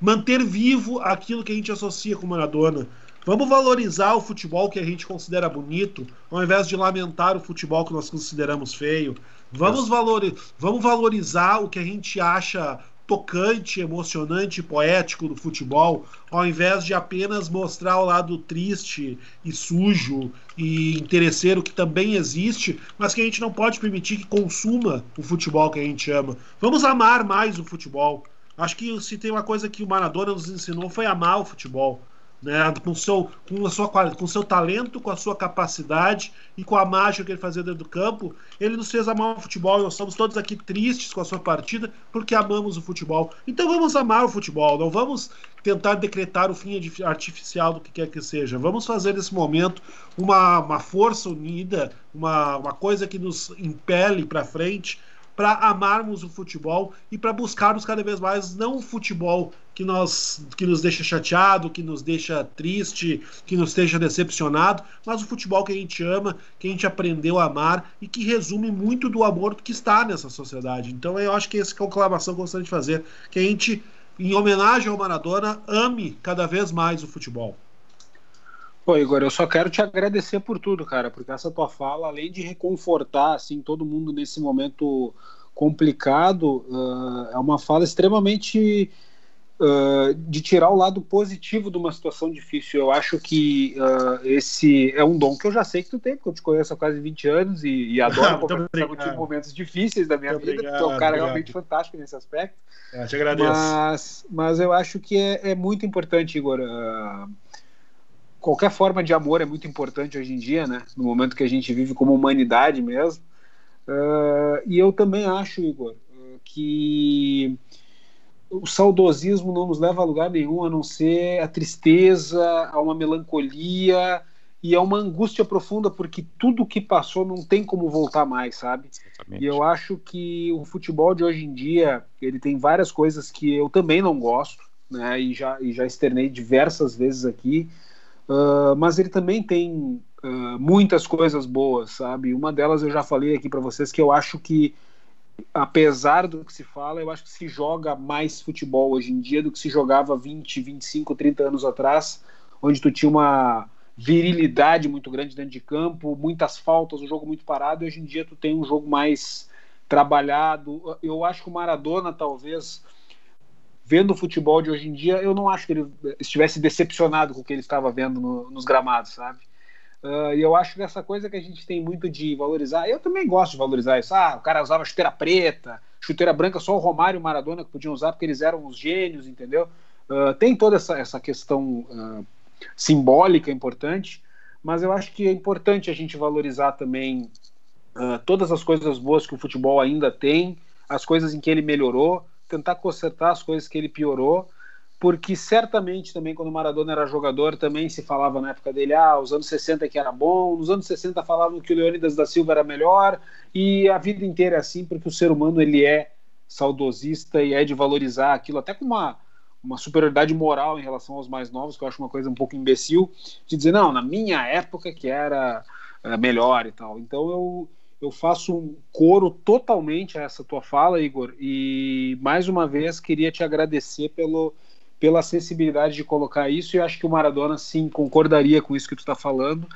manter vivo aquilo que a gente associa com Maradona. Vamos valorizar o futebol que a gente considera bonito, ao invés de lamentar o futebol que nós consideramos feio. Vamos, valori vamos valorizar o que a gente acha tocante, emocionante, poético do futebol, ao invés de apenas mostrar o lado triste e sujo e interesseiro que também existe, mas que a gente não pode permitir que consuma o futebol que a gente ama. Vamos amar mais o futebol. Acho que se tem uma coisa que o Maradona nos ensinou foi amar o futebol né, com seu com a sua com seu talento, com a sua capacidade e com a mágica que ele fazia dentro do campo, ele nos fez amar o futebol. Nós estamos todos aqui tristes com a sua partida porque amamos o futebol. Então vamos amar o futebol, não vamos tentar decretar o fim artificial do que quer que seja. Vamos fazer nesse momento uma, uma força unida, uma, uma coisa que nos impele para frente para amarmos o futebol e para buscarmos cada vez mais não o futebol que, nós, que nos deixa chateado, que nos deixa triste, que nos deixa decepcionado, mas o futebol que a gente ama, que a gente aprendeu a amar e que resume muito do amor que está nessa sociedade. Então eu acho que essa é conclamação que eu gostaria de fazer, que a gente, em homenagem ao Maradona, ame cada vez mais o futebol. Pô, Igor, eu só quero te agradecer por tudo, cara, porque essa tua fala, além de reconfortar assim todo mundo nesse momento complicado, uh, é uma fala extremamente uh, de tirar o lado positivo de uma situação difícil. Eu acho que uh, esse é um dom que eu já sei que tu tem, porque eu te conheço há quase 20 anos e, e adoro conversar contigo em momentos difíceis da minha Muito vida, obrigado, porque é um cara obrigado. realmente fantástico nesse aspecto. Eu te agradeço. Mas, mas eu acho que é, é muito importante, Igor. Uh, qualquer forma de amor é muito importante hoje em dia, né? No momento que a gente vive como humanidade mesmo. Uh, e eu também acho, Igor, que o saudosismo não nos leva a lugar nenhum a não ser a tristeza, a uma melancolia e a uma angústia profunda, porque tudo que passou não tem como voltar mais, sabe? Exatamente. E eu acho que o futebol de hoje em dia ele tem várias coisas que eu também não gosto, né? E já, e já externei diversas vezes aqui. Uh, mas ele também tem uh, muitas coisas boas, sabe? Uma delas eu já falei aqui para vocês que eu acho que, apesar do que se fala, eu acho que se joga mais futebol hoje em dia do que se jogava 20, 25, 30 anos atrás, onde tu tinha uma virilidade muito grande dentro de campo, muitas faltas, um jogo muito parado. E hoje em dia tu tem um jogo mais trabalhado. Eu acho que o Maradona talvez vendo o futebol de hoje em dia, eu não acho que ele estivesse decepcionado com o que ele estava vendo no, nos gramados, sabe? Uh, e eu acho que essa coisa que a gente tem muito de valorizar, eu também gosto de valorizar isso. Ah, o cara usava chuteira preta, chuteira branca, só o Romário e o Maradona que podiam usar porque eles eram os gênios, entendeu? Uh, tem toda essa, essa questão uh, simbólica importante, mas eu acho que é importante a gente valorizar também todas as coisas boas que o futebol ainda tem, as coisas em que ele melhorou, tentar consertar as coisas que ele piorou, porque certamente também quando o Maradona era jogador também se falava na época dele, ah, os anos 60 que era bom, nos anos 60 falavam que o Leônidas da Silva era melhor, e a vida inteira é assim, porque o ser humano ele é saudosista e é de valorizar aquilo até com uma uma superioridade moral em relação aos mais novos, que eu acho uma coisa um pouco imbecil, de dizer, não, na minha época que era melhor e tal. Então eu, eu faço um coro totalmente a essa tua fala, Igor, e mais uma vez queria te agradecer pelo, pela sensibilidade de colocar isso, e acho que o Maradona sim concordaria com isso que tu está falando,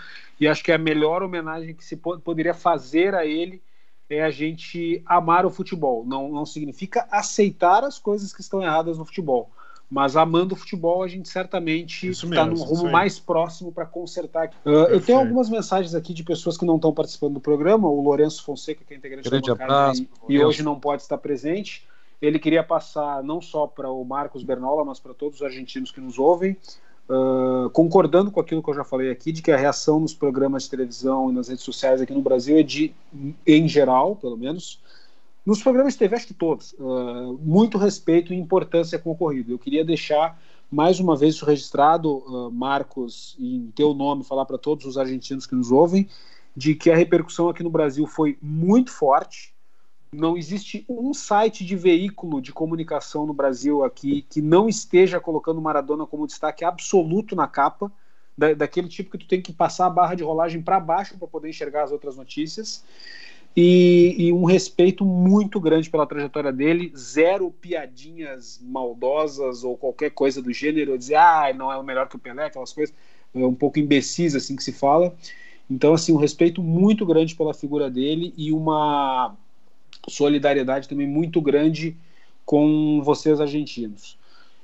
e acho que a melhor homenagem que se poderia fazer a ele é a gente amar o futebol. Não, não significa aceitar as coisas que estão erradas no futebol, mas amando o futebol, a gente certamente está num rumo mais próximo para consertar. Uh, eu tenho algumas mensagens aqui de pessoas que não estão participando do programa. O Lourenço Fonseca, que é integrante Grande da e, e hoje não pode estar presente. Ele queria passar não só para o Marcos Bernola, mas para todos os argentinos que nos ouvem, uh, concordando com aquilo que eu já falei aqui, de que a reação nos programas de televisão e nas redes sociais aqui no Brasil é de, em geral, pelo menos, nos programas de TV, acho que todos, uh, muito respeito e importância com o ocorrido. Eu queria deixar mais uma vez isso registrado, uh, Marcos, em teu nome, falar para todos os argentinos que nos ouvem, de que a repercussão aqui no Brasil foi muito forte. Não existe um site de veículo de comunicação no Brasil aqui que não esteja colocando Maradona como destaque absoluto na capa, da, daquele tipo que tu tem que passar a barra de rolagem para baixo para poder enxergar as outras notícias e, e, um respeito muito grande pela trajetória dele, zero piadinhas maldosas ou qualquer coisa do gênero, dizer, ah, não é o melhor que o Pelé, aquelas coisas, é um pouco imbecis assim que se fala. Então, assim, um respeito muito grande pela figura dele e uma solidariedade também muito grande com vocês argentinos.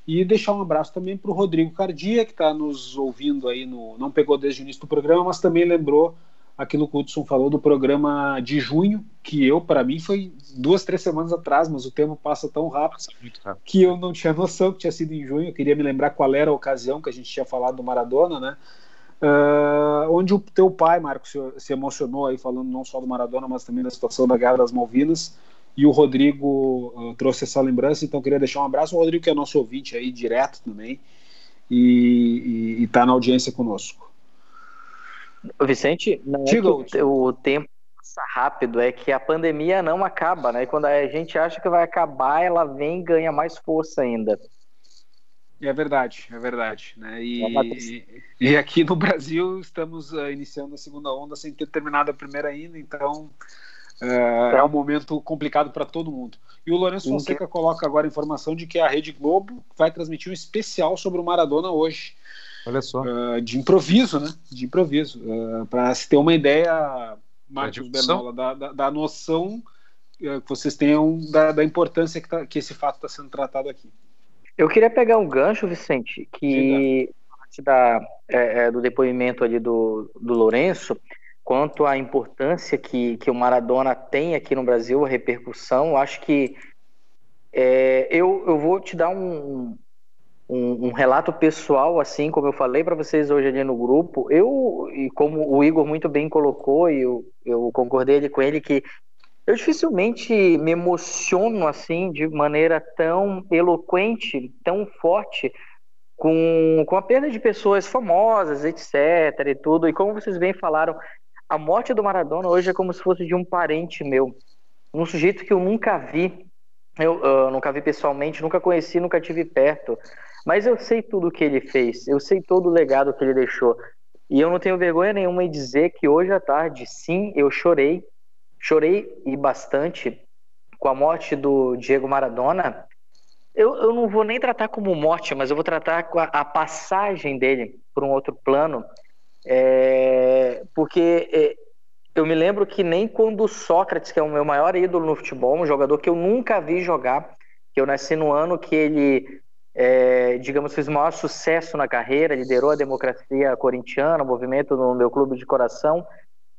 E deixar um abraço também para o Rodrigo Cardia, que está nos ouvindo aí, no, não pegou desde o início do programa, mas também lembrou aquilo que o Hudson falou do programa de junho, que eu, para mim, foi duas, três semanas atrás, mas o tempo passa tão rápido, rápido, que eu não tinha noção que tinha sido em junho. Eu queria me lembrar qual era a ocasião que a gente tinha falado do Maradona, né? Uh, onde o teu pai, Marcos, se, se, emocionou aí falando não só do Maradona, mas também da situação da Guerra das Malvinas. E o Rodrigo uh, trouxe essa lembrança, então queria deixar um abraço. O Rodrigo, que é nosso ouvinte aí direto também, e está na audiência conosco. Vicente, não é que o, o tempo passa rápido, é que a pandemia não acaba, né? E quando a gente acha que vai acabar, ela vem e ganha mais força ainda. É verdade, é verdade. Né? E, e aqui no Brasil estamos uh, iniciando a segunda onda sem ter terminado a primeira ainda, então uh, é um momento complicado para todo mundo. E o Lourenço Fonseca coloca agora a informação de que a Rede Globo vai transmitir um especial sobre o Maradona hoje. Olha só. Uh, de improviso, né? De improviso. Uh, Para se ter uma ideia, Marcos Bernola, da, da, da, noção uh, que vocês tenham da, da importância que, tá, que esse fato está sendo tratado aqui. Eu queria pegar um gancho, Vicente, que parte da, é, é, do depoimento ali do, do Lourenço, quanto à importância que, que o Maradona tem aqui no Brasil, a repercussão, acho que é, eu, eu vou te dar um, um, um, relato pessoal, assim como eu falei para vocês hoje ali no grupo, eu, e como o Igor muito bem colocou, e eu, eu concordei com ele, que eu dificilmente me emociono assim de maneira tão eloquente, tão forte, com, com a perda de pessoas famosas, etc. e tudo. E como vocês bem falaram, a morte do Maradona hoje é como se fosse de um parente meu, um sujeito que eu nunca vi, eu uh, nunca vi pessoalmente, nunca conheci, nunca tive perto. Mas eu sei tudo o que ele fez, eu sei todo o legado que ele deixou. E eu não tenho vergonha nenhuma em dizer que hoje à tarde, sim, eu chorei, chorei e bastante com a morte do Diego Maradona. Eu, eu não vou nem tratar como morte, mas eu vou tratar com a, a passagem dele para um outro plano. É, porque é, eu me lembro que nem quando o Sócrates, que é o meu maior ídolo no futebol, um jogador que eu nunca vi jogar, que eu nasci no ano que ele, é, digamos, fez o maior sucesso na carreira, liderou a democracia corintiana, o movimento no meu clube de coração.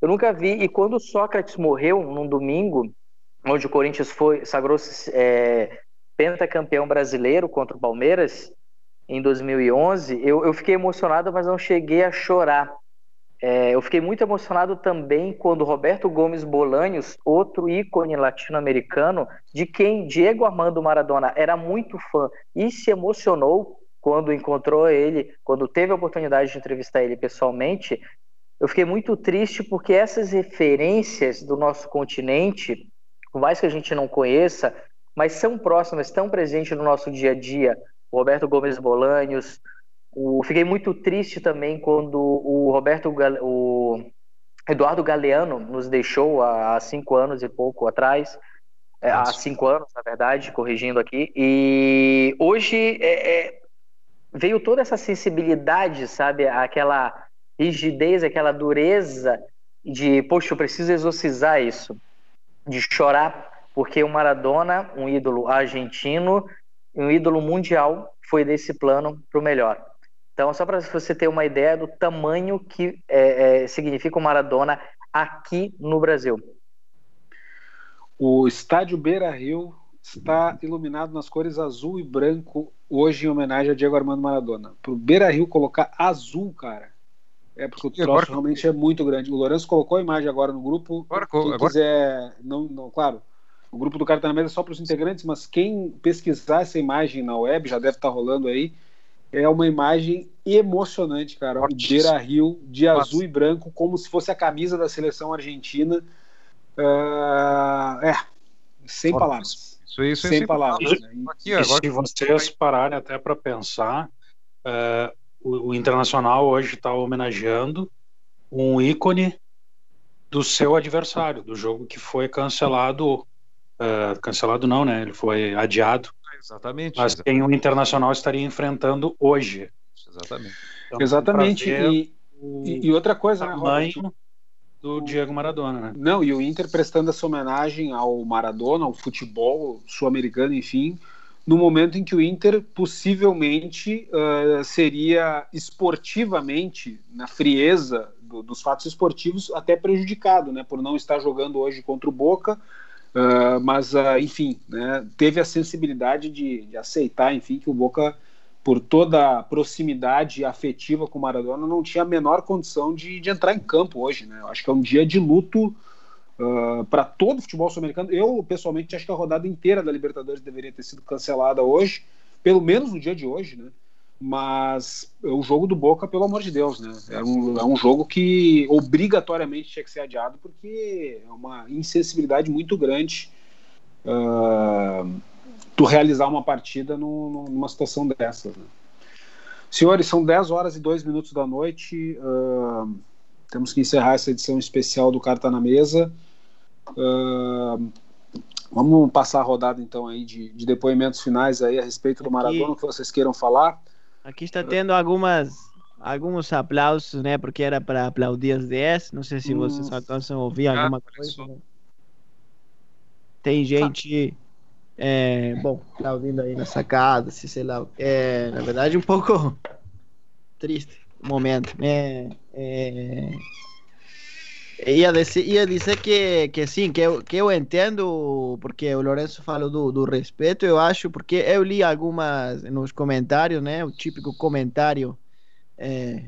Eu nunca vi. E quando Sócrates morreu num domingo, onde o Corinthians foi sagrou-se é, pentacampeão brasileiro contra o Palmeiras em 2011, eu, eu fiquei emocionado, mas não cheguei a chorar é, eu fiquei muito emocionado também quando Roberto Gomes Bolanhos, outro ícone latino-americano, de quem Diego Armando Maradona era muito fã e se emocionou quando encontrou ele, quando teve a oportunidade de entrevistar ele pessoalmente. Eu fiquei muito triste porque essas referências do nosso continente, por mais que a gente não conheça, mas são próximas, estão presentes no nosso dia a dia. Roberto Gomes Bolanhos, o, fiquei muito triste também quando o Roberto, o Eduardo Galeano nos deixou há cinco anos e pouco atrás, é, há cinco anos, na verdade, corrigindo aqui. E hoje é, é, veio toda essa sensibilidade, sabe, aquela rigidez, aquela dureza de, poxa, eu preciso exorcizar isso, de chorar, porque o Maradona, um ídolo argentino, um ídolo mundial, foi desse plano para o melhor. Então, só para você ter uma ideia do tamanho que é, é, significa o Maradona aqui no Brasil. O estádio Beira Rio está iluminado nas cores azul e branco hoje em homenagem a Diego Armando Maradona. Para o Beira Rio colocar azul, cara, é porque o troço agora... realmente é muito grande. O Lourenço colocou a imagem agora no grupo. Agora, quem agora... quiser, não, não, claro, o grupo do Carta na Mesa é só para os integrantes, mas quem pesquisar essa imagem na web já deve estar tá rolando aí é uma imagem emocionante, cara. O Beira Rio de azul e branco, como se fosse a camisa da seleção argentina. Uh, é, sem Forte. palavras. Isso, isso, sem palavras. Né? Aqui, agora... Se vocês pararem até para pensar, uh, o, o, Internacional hoje está homenageando um ícone do seu adversário, do jogo que foi cancelado. Uh, cancelado não, né? Ele foi adiado Exatamente. Mas quem o Internacional estaria enfrentando hoje. Exatamente. Então, exatamente. E, e, outra coisa, né, tamanho do Diego Maradona, né? Não, e o Inter prestando essa homenagem ao Maradona, ao futebol sul-americano, enfim, no momento em que o Inter possivelmente uh, seria esportivamente, na frieza do, dos fatos esportivos, até prejudicado, né, por não estar jogando hoje contra o Boca, Uh, mas, uh, enfim, né, teve a sensibilidade de, de, aceitar, enfim, que o Boca, por toda a proximidade afetiva com o Maradona, não tinha a menor condição de, de entrar em campo hoje. Né? Eu acho que é um dia de luto uh, para todo o futebol sul-americano. Eu, pessoalmente, acho que a rodada inteira da Libertadores deveria ter sido cancelada hoje, pelo menos no dia de hoje, né? Mas o jogo do Boca, pelo amor de Deus, né? É um, é um jogo que obrigatoriamente tinha que ser adiado porque é uma insensibilidade muito grande uh, tu realizar uma partida no, numa situação dessas. Né? Senhores, são 10 horas e 2 minutos da noite. Uh, temos que encerrar essa edição especial do Carta na Mesa. Uh, vamos passar a rodada então aí de, de depoimentos finais aí a respeito do Maradona que vocês queiram falar. Aqui está tendo algumas alguns aplausos, né? Porque era para aplaudir as 10. Não sei se vocês alcançam a ouvir alguma coisa. Né? Tem gente, é, bom, aplaudindo aí na sacada, se sei lá. É, na verdade, um pouco triste o momento, né? É, Ia dizer, ia dizer que, que sim, que eu, que eu entendo, porque o Lourenço falou do, do respeito, eu acho, porque eu li algumas nos comentários, né? O típico comentário é,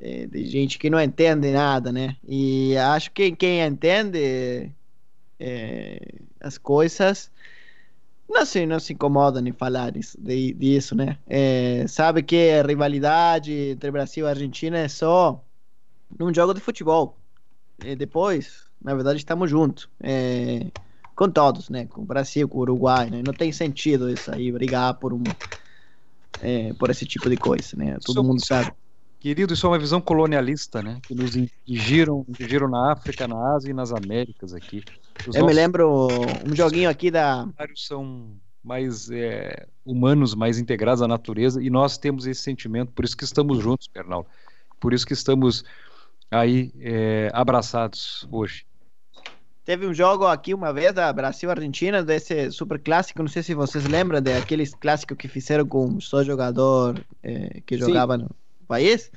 é, de gente que não entende nada, né? E acho que quem entende é, as coisas não se, não se incomoda em falar isso, de, disso, né? É, sabe que a rivalidade entre Brasil e Argentina é só num jogo de futebol depois, na verdade, estamos juntos. É, com todos, né? Com o Brasil, com o Uruguai, né? Não tem sentido isso aí, brigar por um. É, por esse tipo de coisa, né? Todo mundo sabe. Querido, isso é uma visão colonialista, né? Que nos ingiram, ingiram na África, na Ásia e nas Américas aqui. Os Eu me lembro um joguinho aqui da. São mais é, humanos, mais integrados à natureza, e nós temos esse sentimento, por isso que estamos juntos, Pernal. Por isso que estamos aí é, abraçados hoje. Teve um jogo aqui uma vez da Brasil-Argentina, desse super clássico. Não sei se vocês lembram daqueles clássicos que fizeram com só jogador é, que jogava Sim. no país.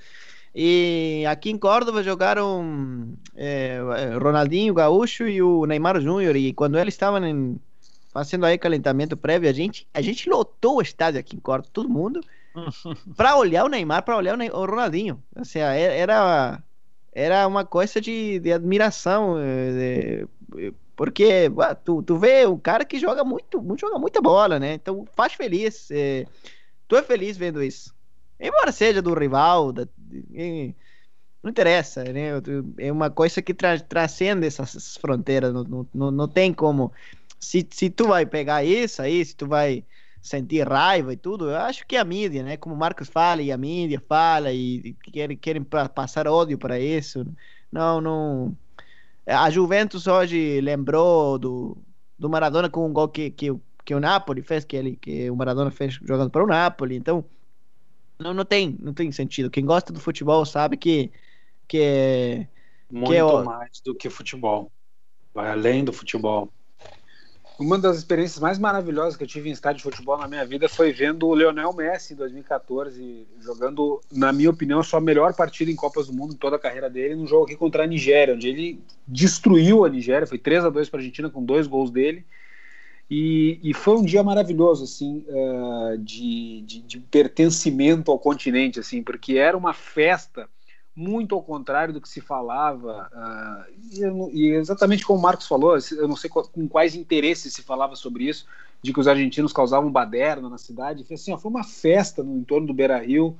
E aqui em Córdoba jogaram é, Ronaldinho Gaúcho e o Neymar Júnior. E quando eles estavam em, fazendo aí calentamento prévio, a gente, a gente lotou o estádio aqui em Córdoba, todo mundo, para olhar o Neymar, para olhar o, Ney, o Ronaldinho. Assim, era era uma coisa de, de admiração, eh, de, porque tu, tu vê um cara que joga muito, joga muita bola, né? Então faz feliz. É, tu é feliz vendo isso. Embora seja do rival, da, de, não interessa, né? É uma coisa que tra transcende essas fronteiras, não, não, não tem como. Se, se tu vai pegar isso aí, se tu vai sentir raiva e tudo, eu acho que a mídia, né? Como o Marcos fala e a mídia fala e, querem, querem passar ódio para isso. Não, não. A Juventus hoje lembrou do, do Maradona com um gol que, que, que o Napoli fez, que, ele, que o Maradona fez jogando para o Napoli. Então, não, não, tem, não tem sentido. Quem gosta do futebol sabe que. que é, Muito que é mais do que futebol. Vai além do futebol. Uma das experiências mais maravilhosas que eu tive em estádio de futebol na minha vida foi vendo o Lionel Messi em 2014 jogando, na minha opinião, a sua melhor partida em Copas do Mundo em toda a carreira dele, num jogo aqui contra a Nigéria, onde ele destruiu a Nigéria, foi 3 a 2 para a Argentina com dois gols dele. E, e, foi um dia maravilhoso, assim, uh, de, de, de pertencimento ao continente, assim, porque era uma festa muito ao contrário do que se falava, uh, e, e, exatamente como o Marcos falou, eu não sei com quais interesses se falava sobre isso, de que os argentinos causavam baderna na cidade, foi assim, ó, foi uma festa no entorno do Beira-Rio,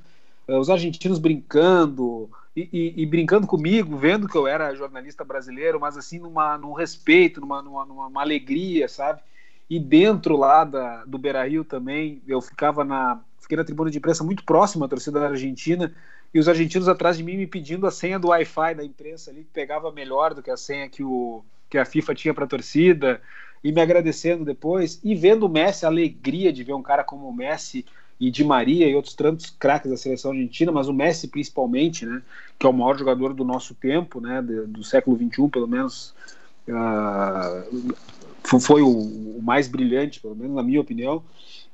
uh, os argentinos brincando, e, e, e, brincando comigo, vendo que eu era jornalista brasileiro, mas assim, numa, num respeito, numa, numa, numa alegria, sabe? E dentro lá da, do Beira-Rio também, eu ficava na, fiquei na tribuna de imprensa muito próxima à torcida da Argentina, e os argentinos atrás de mim me pedindo a senha do Wi-Fi da imprensa ali, que pegava melhor do que a senha que, o, que a FIFA tinha para a torcida, e me agradecendo depois, e vendo o Messi, a alegria de ver um cara como o Messi e Di Maria e outros tantos craques da seleção argentina, mas o Messi principalmente, né, que é o maior jogador do nosso tempo, né, do século XXI, pelo menos, uh, foi o, o, mais brilhante, pelo menos na minha opinião.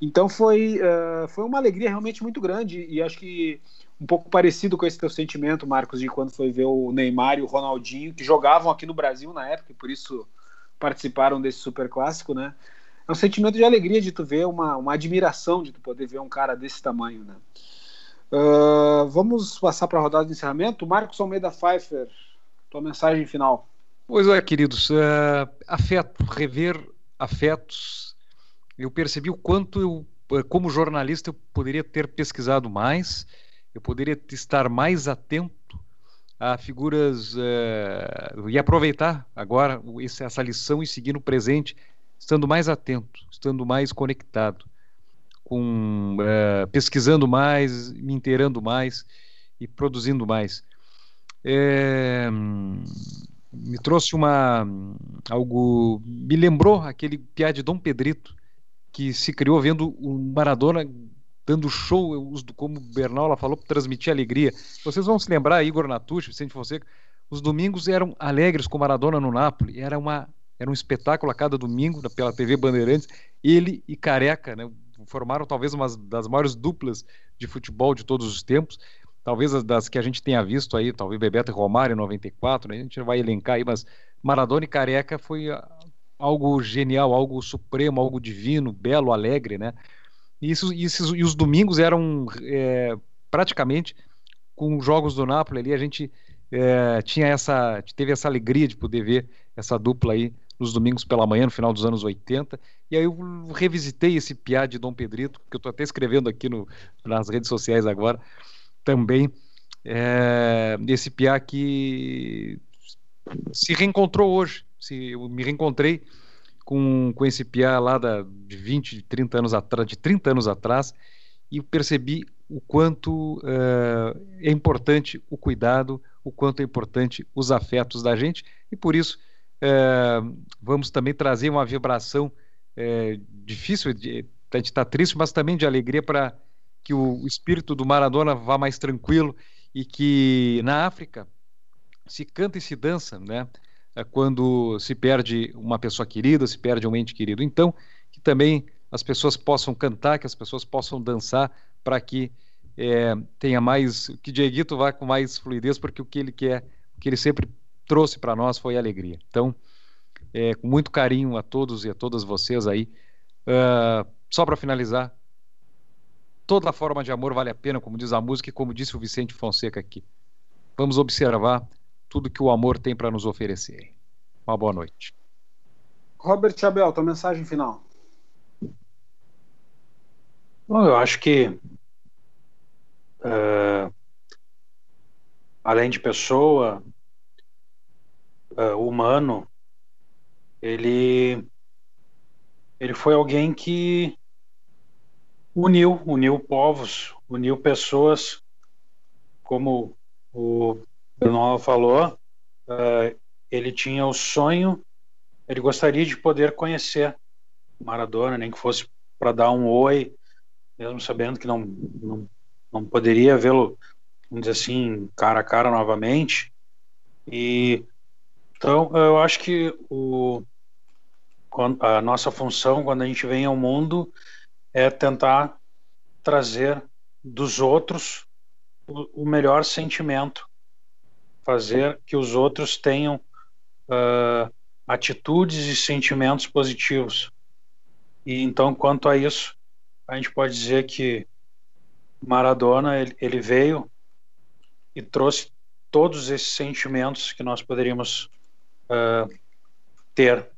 Então foi, uh, foi uma alegria realmente muito grande e acho que um pouco parecido com esse teu sentimento, Marcos, de quando foi ver o Neymar e o Ronaldinho, que jogavam aqui no Brasil na época, e por isso participaram desse super clássico, né? É um sentimento de alegria de tu ver, uma, uma admiração de tu poder ver um cara desse tamanho, né? Uh, vamos passar para a rodada de encerramento. Marcos Almeida Pfeiffer, tua mensagem final. Pois é, queridos, uh, afeto, rever afetos. Eu percebi o quanto eu, como jornalista, eu poderia ter pesquisado mais, eu poderia estar mais atento a figuras é, e aproveitar agora essa lição e seguir no presente, estando mais atento, estando mais conectado, com é, pesquisando mais, me inteirando mais e produzindo mais. É, me trouxe uma algo me lembrou aquele piá de Dom Pedrito que se criou vendo o Maradona dando show, eu uso como o Bernal falou, para transmitir alegria. Vocês vão se lembrar, Igor Natucci, Vicente Fonseca, os domingos eram alegres com Maradona no Napoli, era, uma, era um espetáculo a cada domingo pela TV Bandeirantes, ele e Careca, né, formaram talvez uma das maiores duplas de futebol de todos os tempos, talvez as das que a gente tenha visto aí, talvez Bebeto e Romário em 94, né, a gente vai elencar aí, mas Maradona e Careca foi algo genial, algo supremo, algo divino, belo, alegre, né? E, isso, isso, e os domingos eram é, praticamente com jogos do Napoli ali, a gente é, tinha essa, teve essa alegria de poder ver essa dupla aí nos domingos pela manhã, no final dos anos 80. E aí eu revisitei esse piá de Dom Pedrito, que eu estou até escrevendo aqui no, nas redes sociais agora, também. É, esse piá que se reencontrou hoje. Se, eu me reencontrei com, com esse piá lá da, de 20, 30 anos atrás, de 30 anos atrás, e percebi o quanto uh, é importante o cuidado, o quanto é importante os afetos da gente, e por isso uh, vamos também trazer uma vibração uh, difícil de, de estar triste, mas também de alegria para que o espírito do Maradona vá mais tranquilo e que na África se canta e se dança, né? É quando se perde uma pessoa querida, se perde um ente querido. Então, que também as pessoas possam cantar, que as pessoas possam dançar, para que é, tenha mais, que Dieguito vá com mais fluidez, porque o que ele quer, o que ele sempre trouxe para nós foi alegria. Então, é, com muito carinho a todos e a todas vocês aí. Uh, só para finalizar, toda forma de amor vale a pena, como diz a música e como disse o Vicente Fonseca aqui. Vamos observar tudo que o amor tem para nos oferecer. Uma boa noite. Robert Abel, tua mensagem final. Bom, eu acho que uh, além de pessoa, uh, humano, ele ele foi alguém que uniu, uniu povos, uniu pessoas, como o Bruno falou, uh, ele tinha o sonho, ele gostaria de poder conhecer Maradona, nem que fosse para dar um oi, mesmo sabendo que não, não, não poderia vê-lo, vamos dizer assim, cara a cara novamente. E então eu acho que o, a nossa função quando a gente vem ao mundo é tentar trazer dos outros o, o melhor sentimento, fazer que os outros tenham uh, atitudes e sentimentos positivos. E então, quanto a isso, a gente pode dizer que Maradona ele, ele veio e trouxe todos esses sentimentos que nós poderíamos uh, ter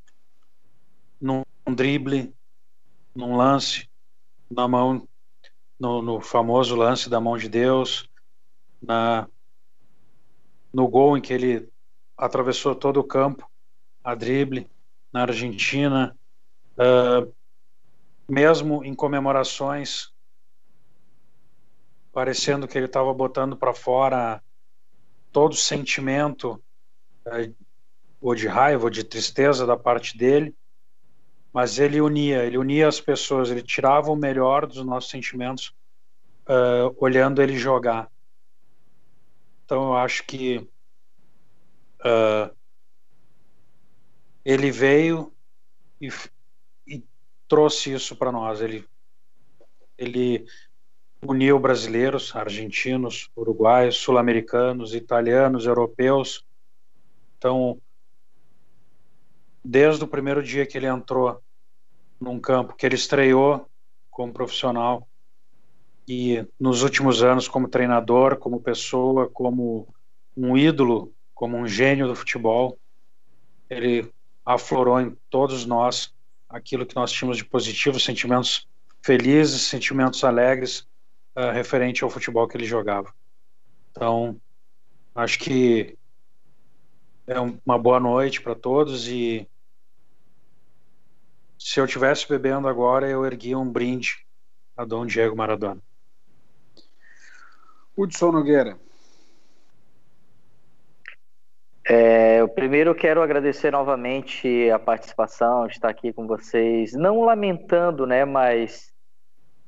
num drible, num lance, na mão, no, no, famoso lance da mão de Deus, na, no gol em que ele atravessou todo o campo, a drible, na Argentina, uh, mesmo em comemorações, parecendo que ele estava botando para fora todo o sentimento é, ou de raiva ou de tristeza da parte dele, mas ele unia, ele unia as pessoas, ele tirava o melhor dos nossos sentimentos uh, olhando ele jogar. Então eu acho que uh, ele veio e, trouxe isso para nós. Ele, ele uniu brasileiros, argentinos, uruguaios, sul-americanos, italianos, europeus. Então, desde o primeiro dia que ele entrou num campo, que ele estreou como profissional, e nos últimos anos como treinador, como pessoa, como um ídolo, como um gênio do futebol, ele aflorou em todos nós aquilo que nós tínhamos de positivo, sentimentos felizes, sentimentos alegres uh, referente ao futebol que ele jogava. Então, acho que é uma boa noite para todos e se eu tivesse bebendo agora, eu erguia um brinde a Dom Diego Maradona. Hudson Nogueira. É, eu primeiro quero agradecer novamente a participação, estar aqui com vocês, não lamentando, né, mas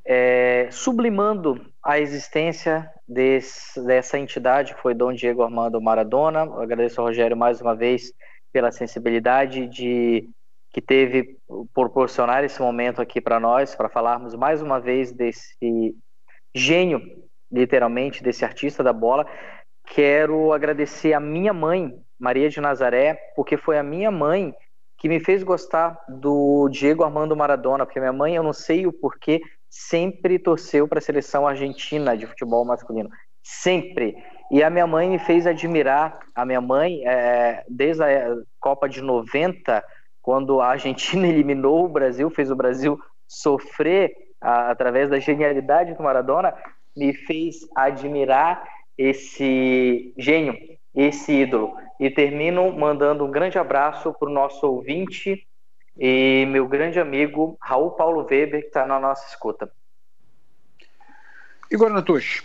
é, sublimando a existência desse, dessa entidade que foi Dom Diego Armando Maradona. Eu agradeço ao Rogério mais uma vez pela sensibilidade de que teve proporcionar esse momento aqui para nós, para falarmos mais uma vez desse gênio, literalmente, desse artista da bola. Quero agradecer a minha mãe, Maria de Nazaré, porque foi a minha mãe que me fez gostar do Diego Armando Maradona, porque minha mãe, eu não sei o porquê, sempre torceu para a seleção argentina de futebol masculino. Sempre. E a minha mãe me fez admirar. A minha mãe, é, desde a Copa de 90, quando a Argentina eliminou o Brasil, fez o Brasil sofrer a, através da genialidade do Maradona, me fez admirar esse gênio, esse ídolo. E termino mandando um grande abraço para o nosso ouvinte e meu grande amigo Raul Paulo Weber, que está na nossa escuta. Igor Natush.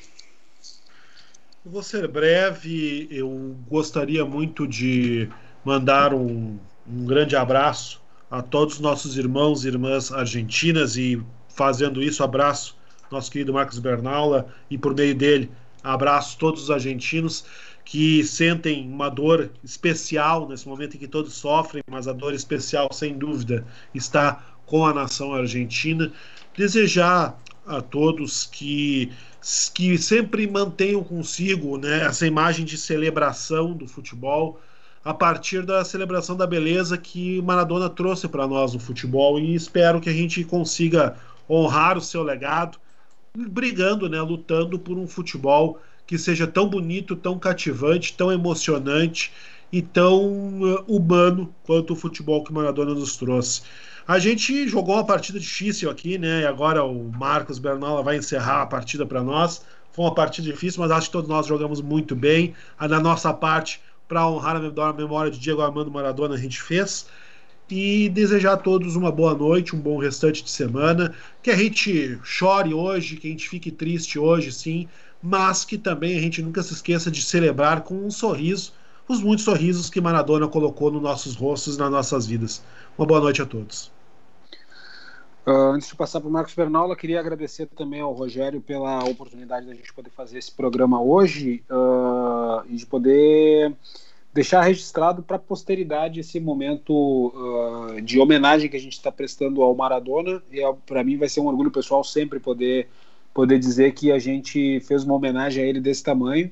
vou ser breve. Eu gostaria muito de mandar um, um grande abraço a todos os nossos irmãos e irmãs argentinas e, fazendo isso, abraço nosso querido Marcos Bernaula e, por meio dele, Abraço todos os argentinos que sentem uma dor especial nesse momento em que todos sofrem, mas a dor especial, sem dúvida, está com a nação argentina. Desejar a todos que, que sempre mantenham consigo né, essa imagem de celebração do futebol a partir da celebração da beleza que Maradona trouxe para nós no futebol e espero que a gente consiga honrar o seu legado, brigando, né, lutando por um futebol que seja tão bonito, tão cativante, tão emocionante e tão uh, humano quanto o futebol que Maradona nos trouxe. A gente jogou uma partida difícil aqui, né? E agora o Marcos Bernola vai encerrar a partida para nós. Foi uma partida difícil, mas acho que todos nós jogamos muito bem. A da nossa parte, para honrar a memória de Diego Armando Maradona, a gente fez. E desejar a todos uma boa noite, um bom restante de semana. Que a gente chore hoje, que a gente fique triste hoje, sim, mas que também a gente nunca se esqueça de celebrar com um sorriso os muitos sorrisos que Maradona colocou nos nossos rostos, nas nossas vidas. Uma boa noite a todos. Uh, antes de passar para o Marcos Bernola, queria agradecer também ao Rogério pela oportunidade da gente poder fazer esse programa hoje uh, e de poder deixar registrado para a posteridade esse momento uh, de homenagem que a gente está prestando ao Maradona. E para mim vai ser um orgulho pessoal sempre poder poder dizer que a gente fez uma homenagem a ele desse tamanho,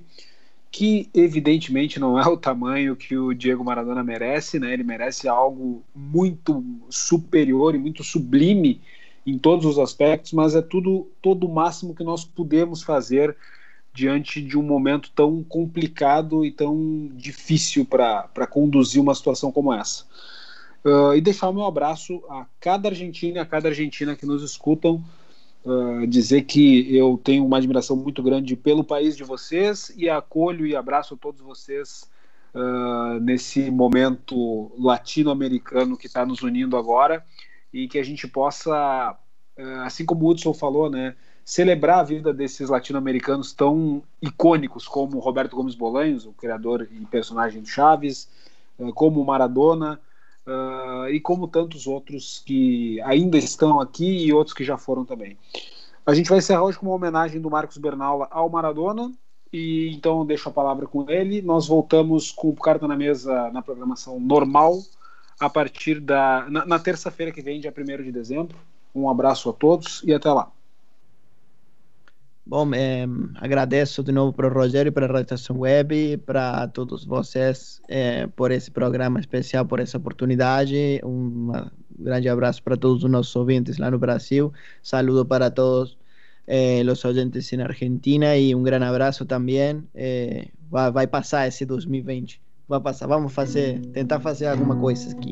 que evidentemente não é o tamanho que o Diego Maradona merece, né? Ele merece algo muito superior e muito sublime em todos os aspectos, mas é tudo todo o máximo que nós podemos fazer diante de um momento tão complicado e tão difícil para conduzir uma situação como essa. Uh, e deixar o meu abraço a cada argentino e a cada argentina que nos escutam uh, dizer que eu tenho uma admiração muito grande pelo país de vocês e acolho e abraço todos vocês uh, nesse momento latino-americano que está nos unindo agora e que a gente possa, assim como o Hudson falou, né, celebrar a vida desses latino-americanos tão icônicos como Roberto Gomes Bolanhos, o criador e personagem de Chaves, como Maradona, uh, e como tantos outros que ainda estão aqui e outros que já foram também. A gente vai encerrar hoje com uma homenagem do Marcos Bernal ao Maradona, e então deixo a palavra com ele. Nós voltamos com o Carta na Mesa na programação normal a partir da na, na terça-feira que vem, dia 1 de dezembro. Um abraço a todos e até lá. Bom, eh, agradeço de novo para o Rogério, para a Redação Web, para todos vocês eh, por esse programa especial, por essa oportunidade. Um grande abraço para todos os nossos ouvintes lá no Brasil. Saludo para todos eh, os oyentes em Argentina e um grande abraço também. vai, vai passar esse 2020. Vai passar. Vamos fazer, tentar fazer alguma coisa aqui.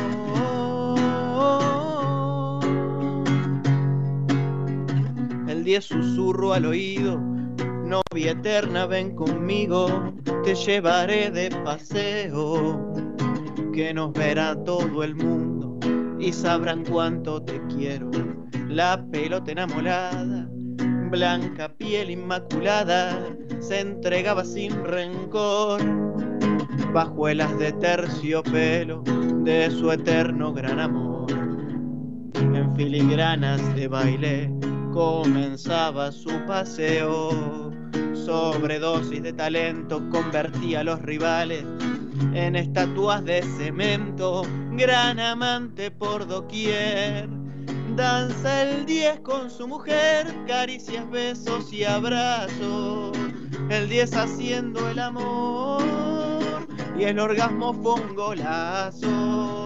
El susurro al oído, novia eterna ven conmigo, te llevaré de paseo, que nos verá todo el mundo y sabrán cuánto te quiero. La pelota enamorada, blanca piel inmaculada, se entregaba sin rencor, bajuelas de terciopelo de su eterno gran amor. En filigranas de baile comenzaba su paseo. Sobredosis de talento convertía a los rivales en estatuas de cemento, gran amante por doquier. Danza el 10 con su mujer, caricias, besos y abrazos. El 10 haciendo el amor y el orgasmo fue un golazo.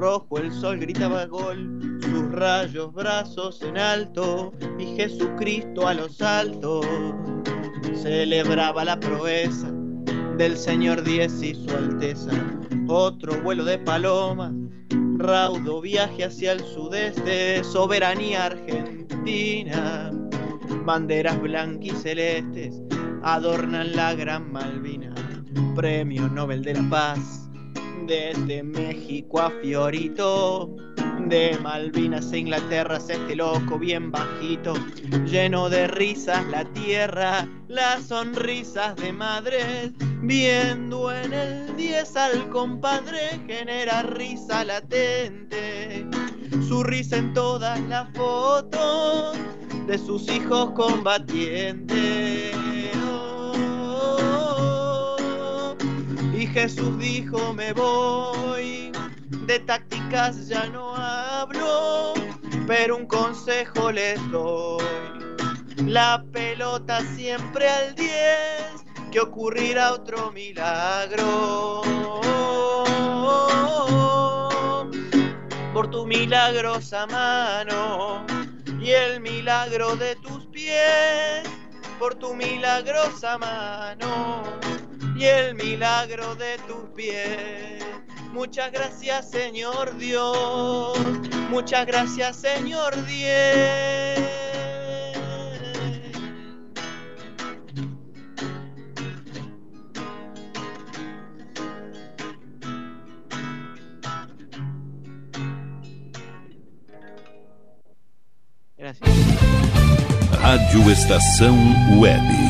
Rojo el sol gritaba gol, sus rayos brazos en alto y Jesucristo a los altos celebraba la proeza del señor Diez y su Alteza. Otro vuelo de palomas, raudo viaje hacia el sudeste, soberanía argentina. Banderas blancas y celestes adornan la gran Malvina. Premio Nobel de la Paz, desde México a Fiorito. De Malvinas a Inglaterra este loco bien bajito, lleno de risas la tierra, las sonrisas de madres, viendo en el 10 al compadre genera risa latente, su risa en todas las fotos de sus hijos combatientes. Y Jesús dijo me voy, de tácticas ya no hablo, pero un consejo les doy. La pelota siempre al 10, que ocurrirá otro milagro. Por tu milagrosa mano y el milagro de tus pies, por tu milagrosa mano y el milagro de tus pies. Muchas gracias, Señor Dios. Muchas gracias, Señor Dios. Gracias. Rádio Estação Web.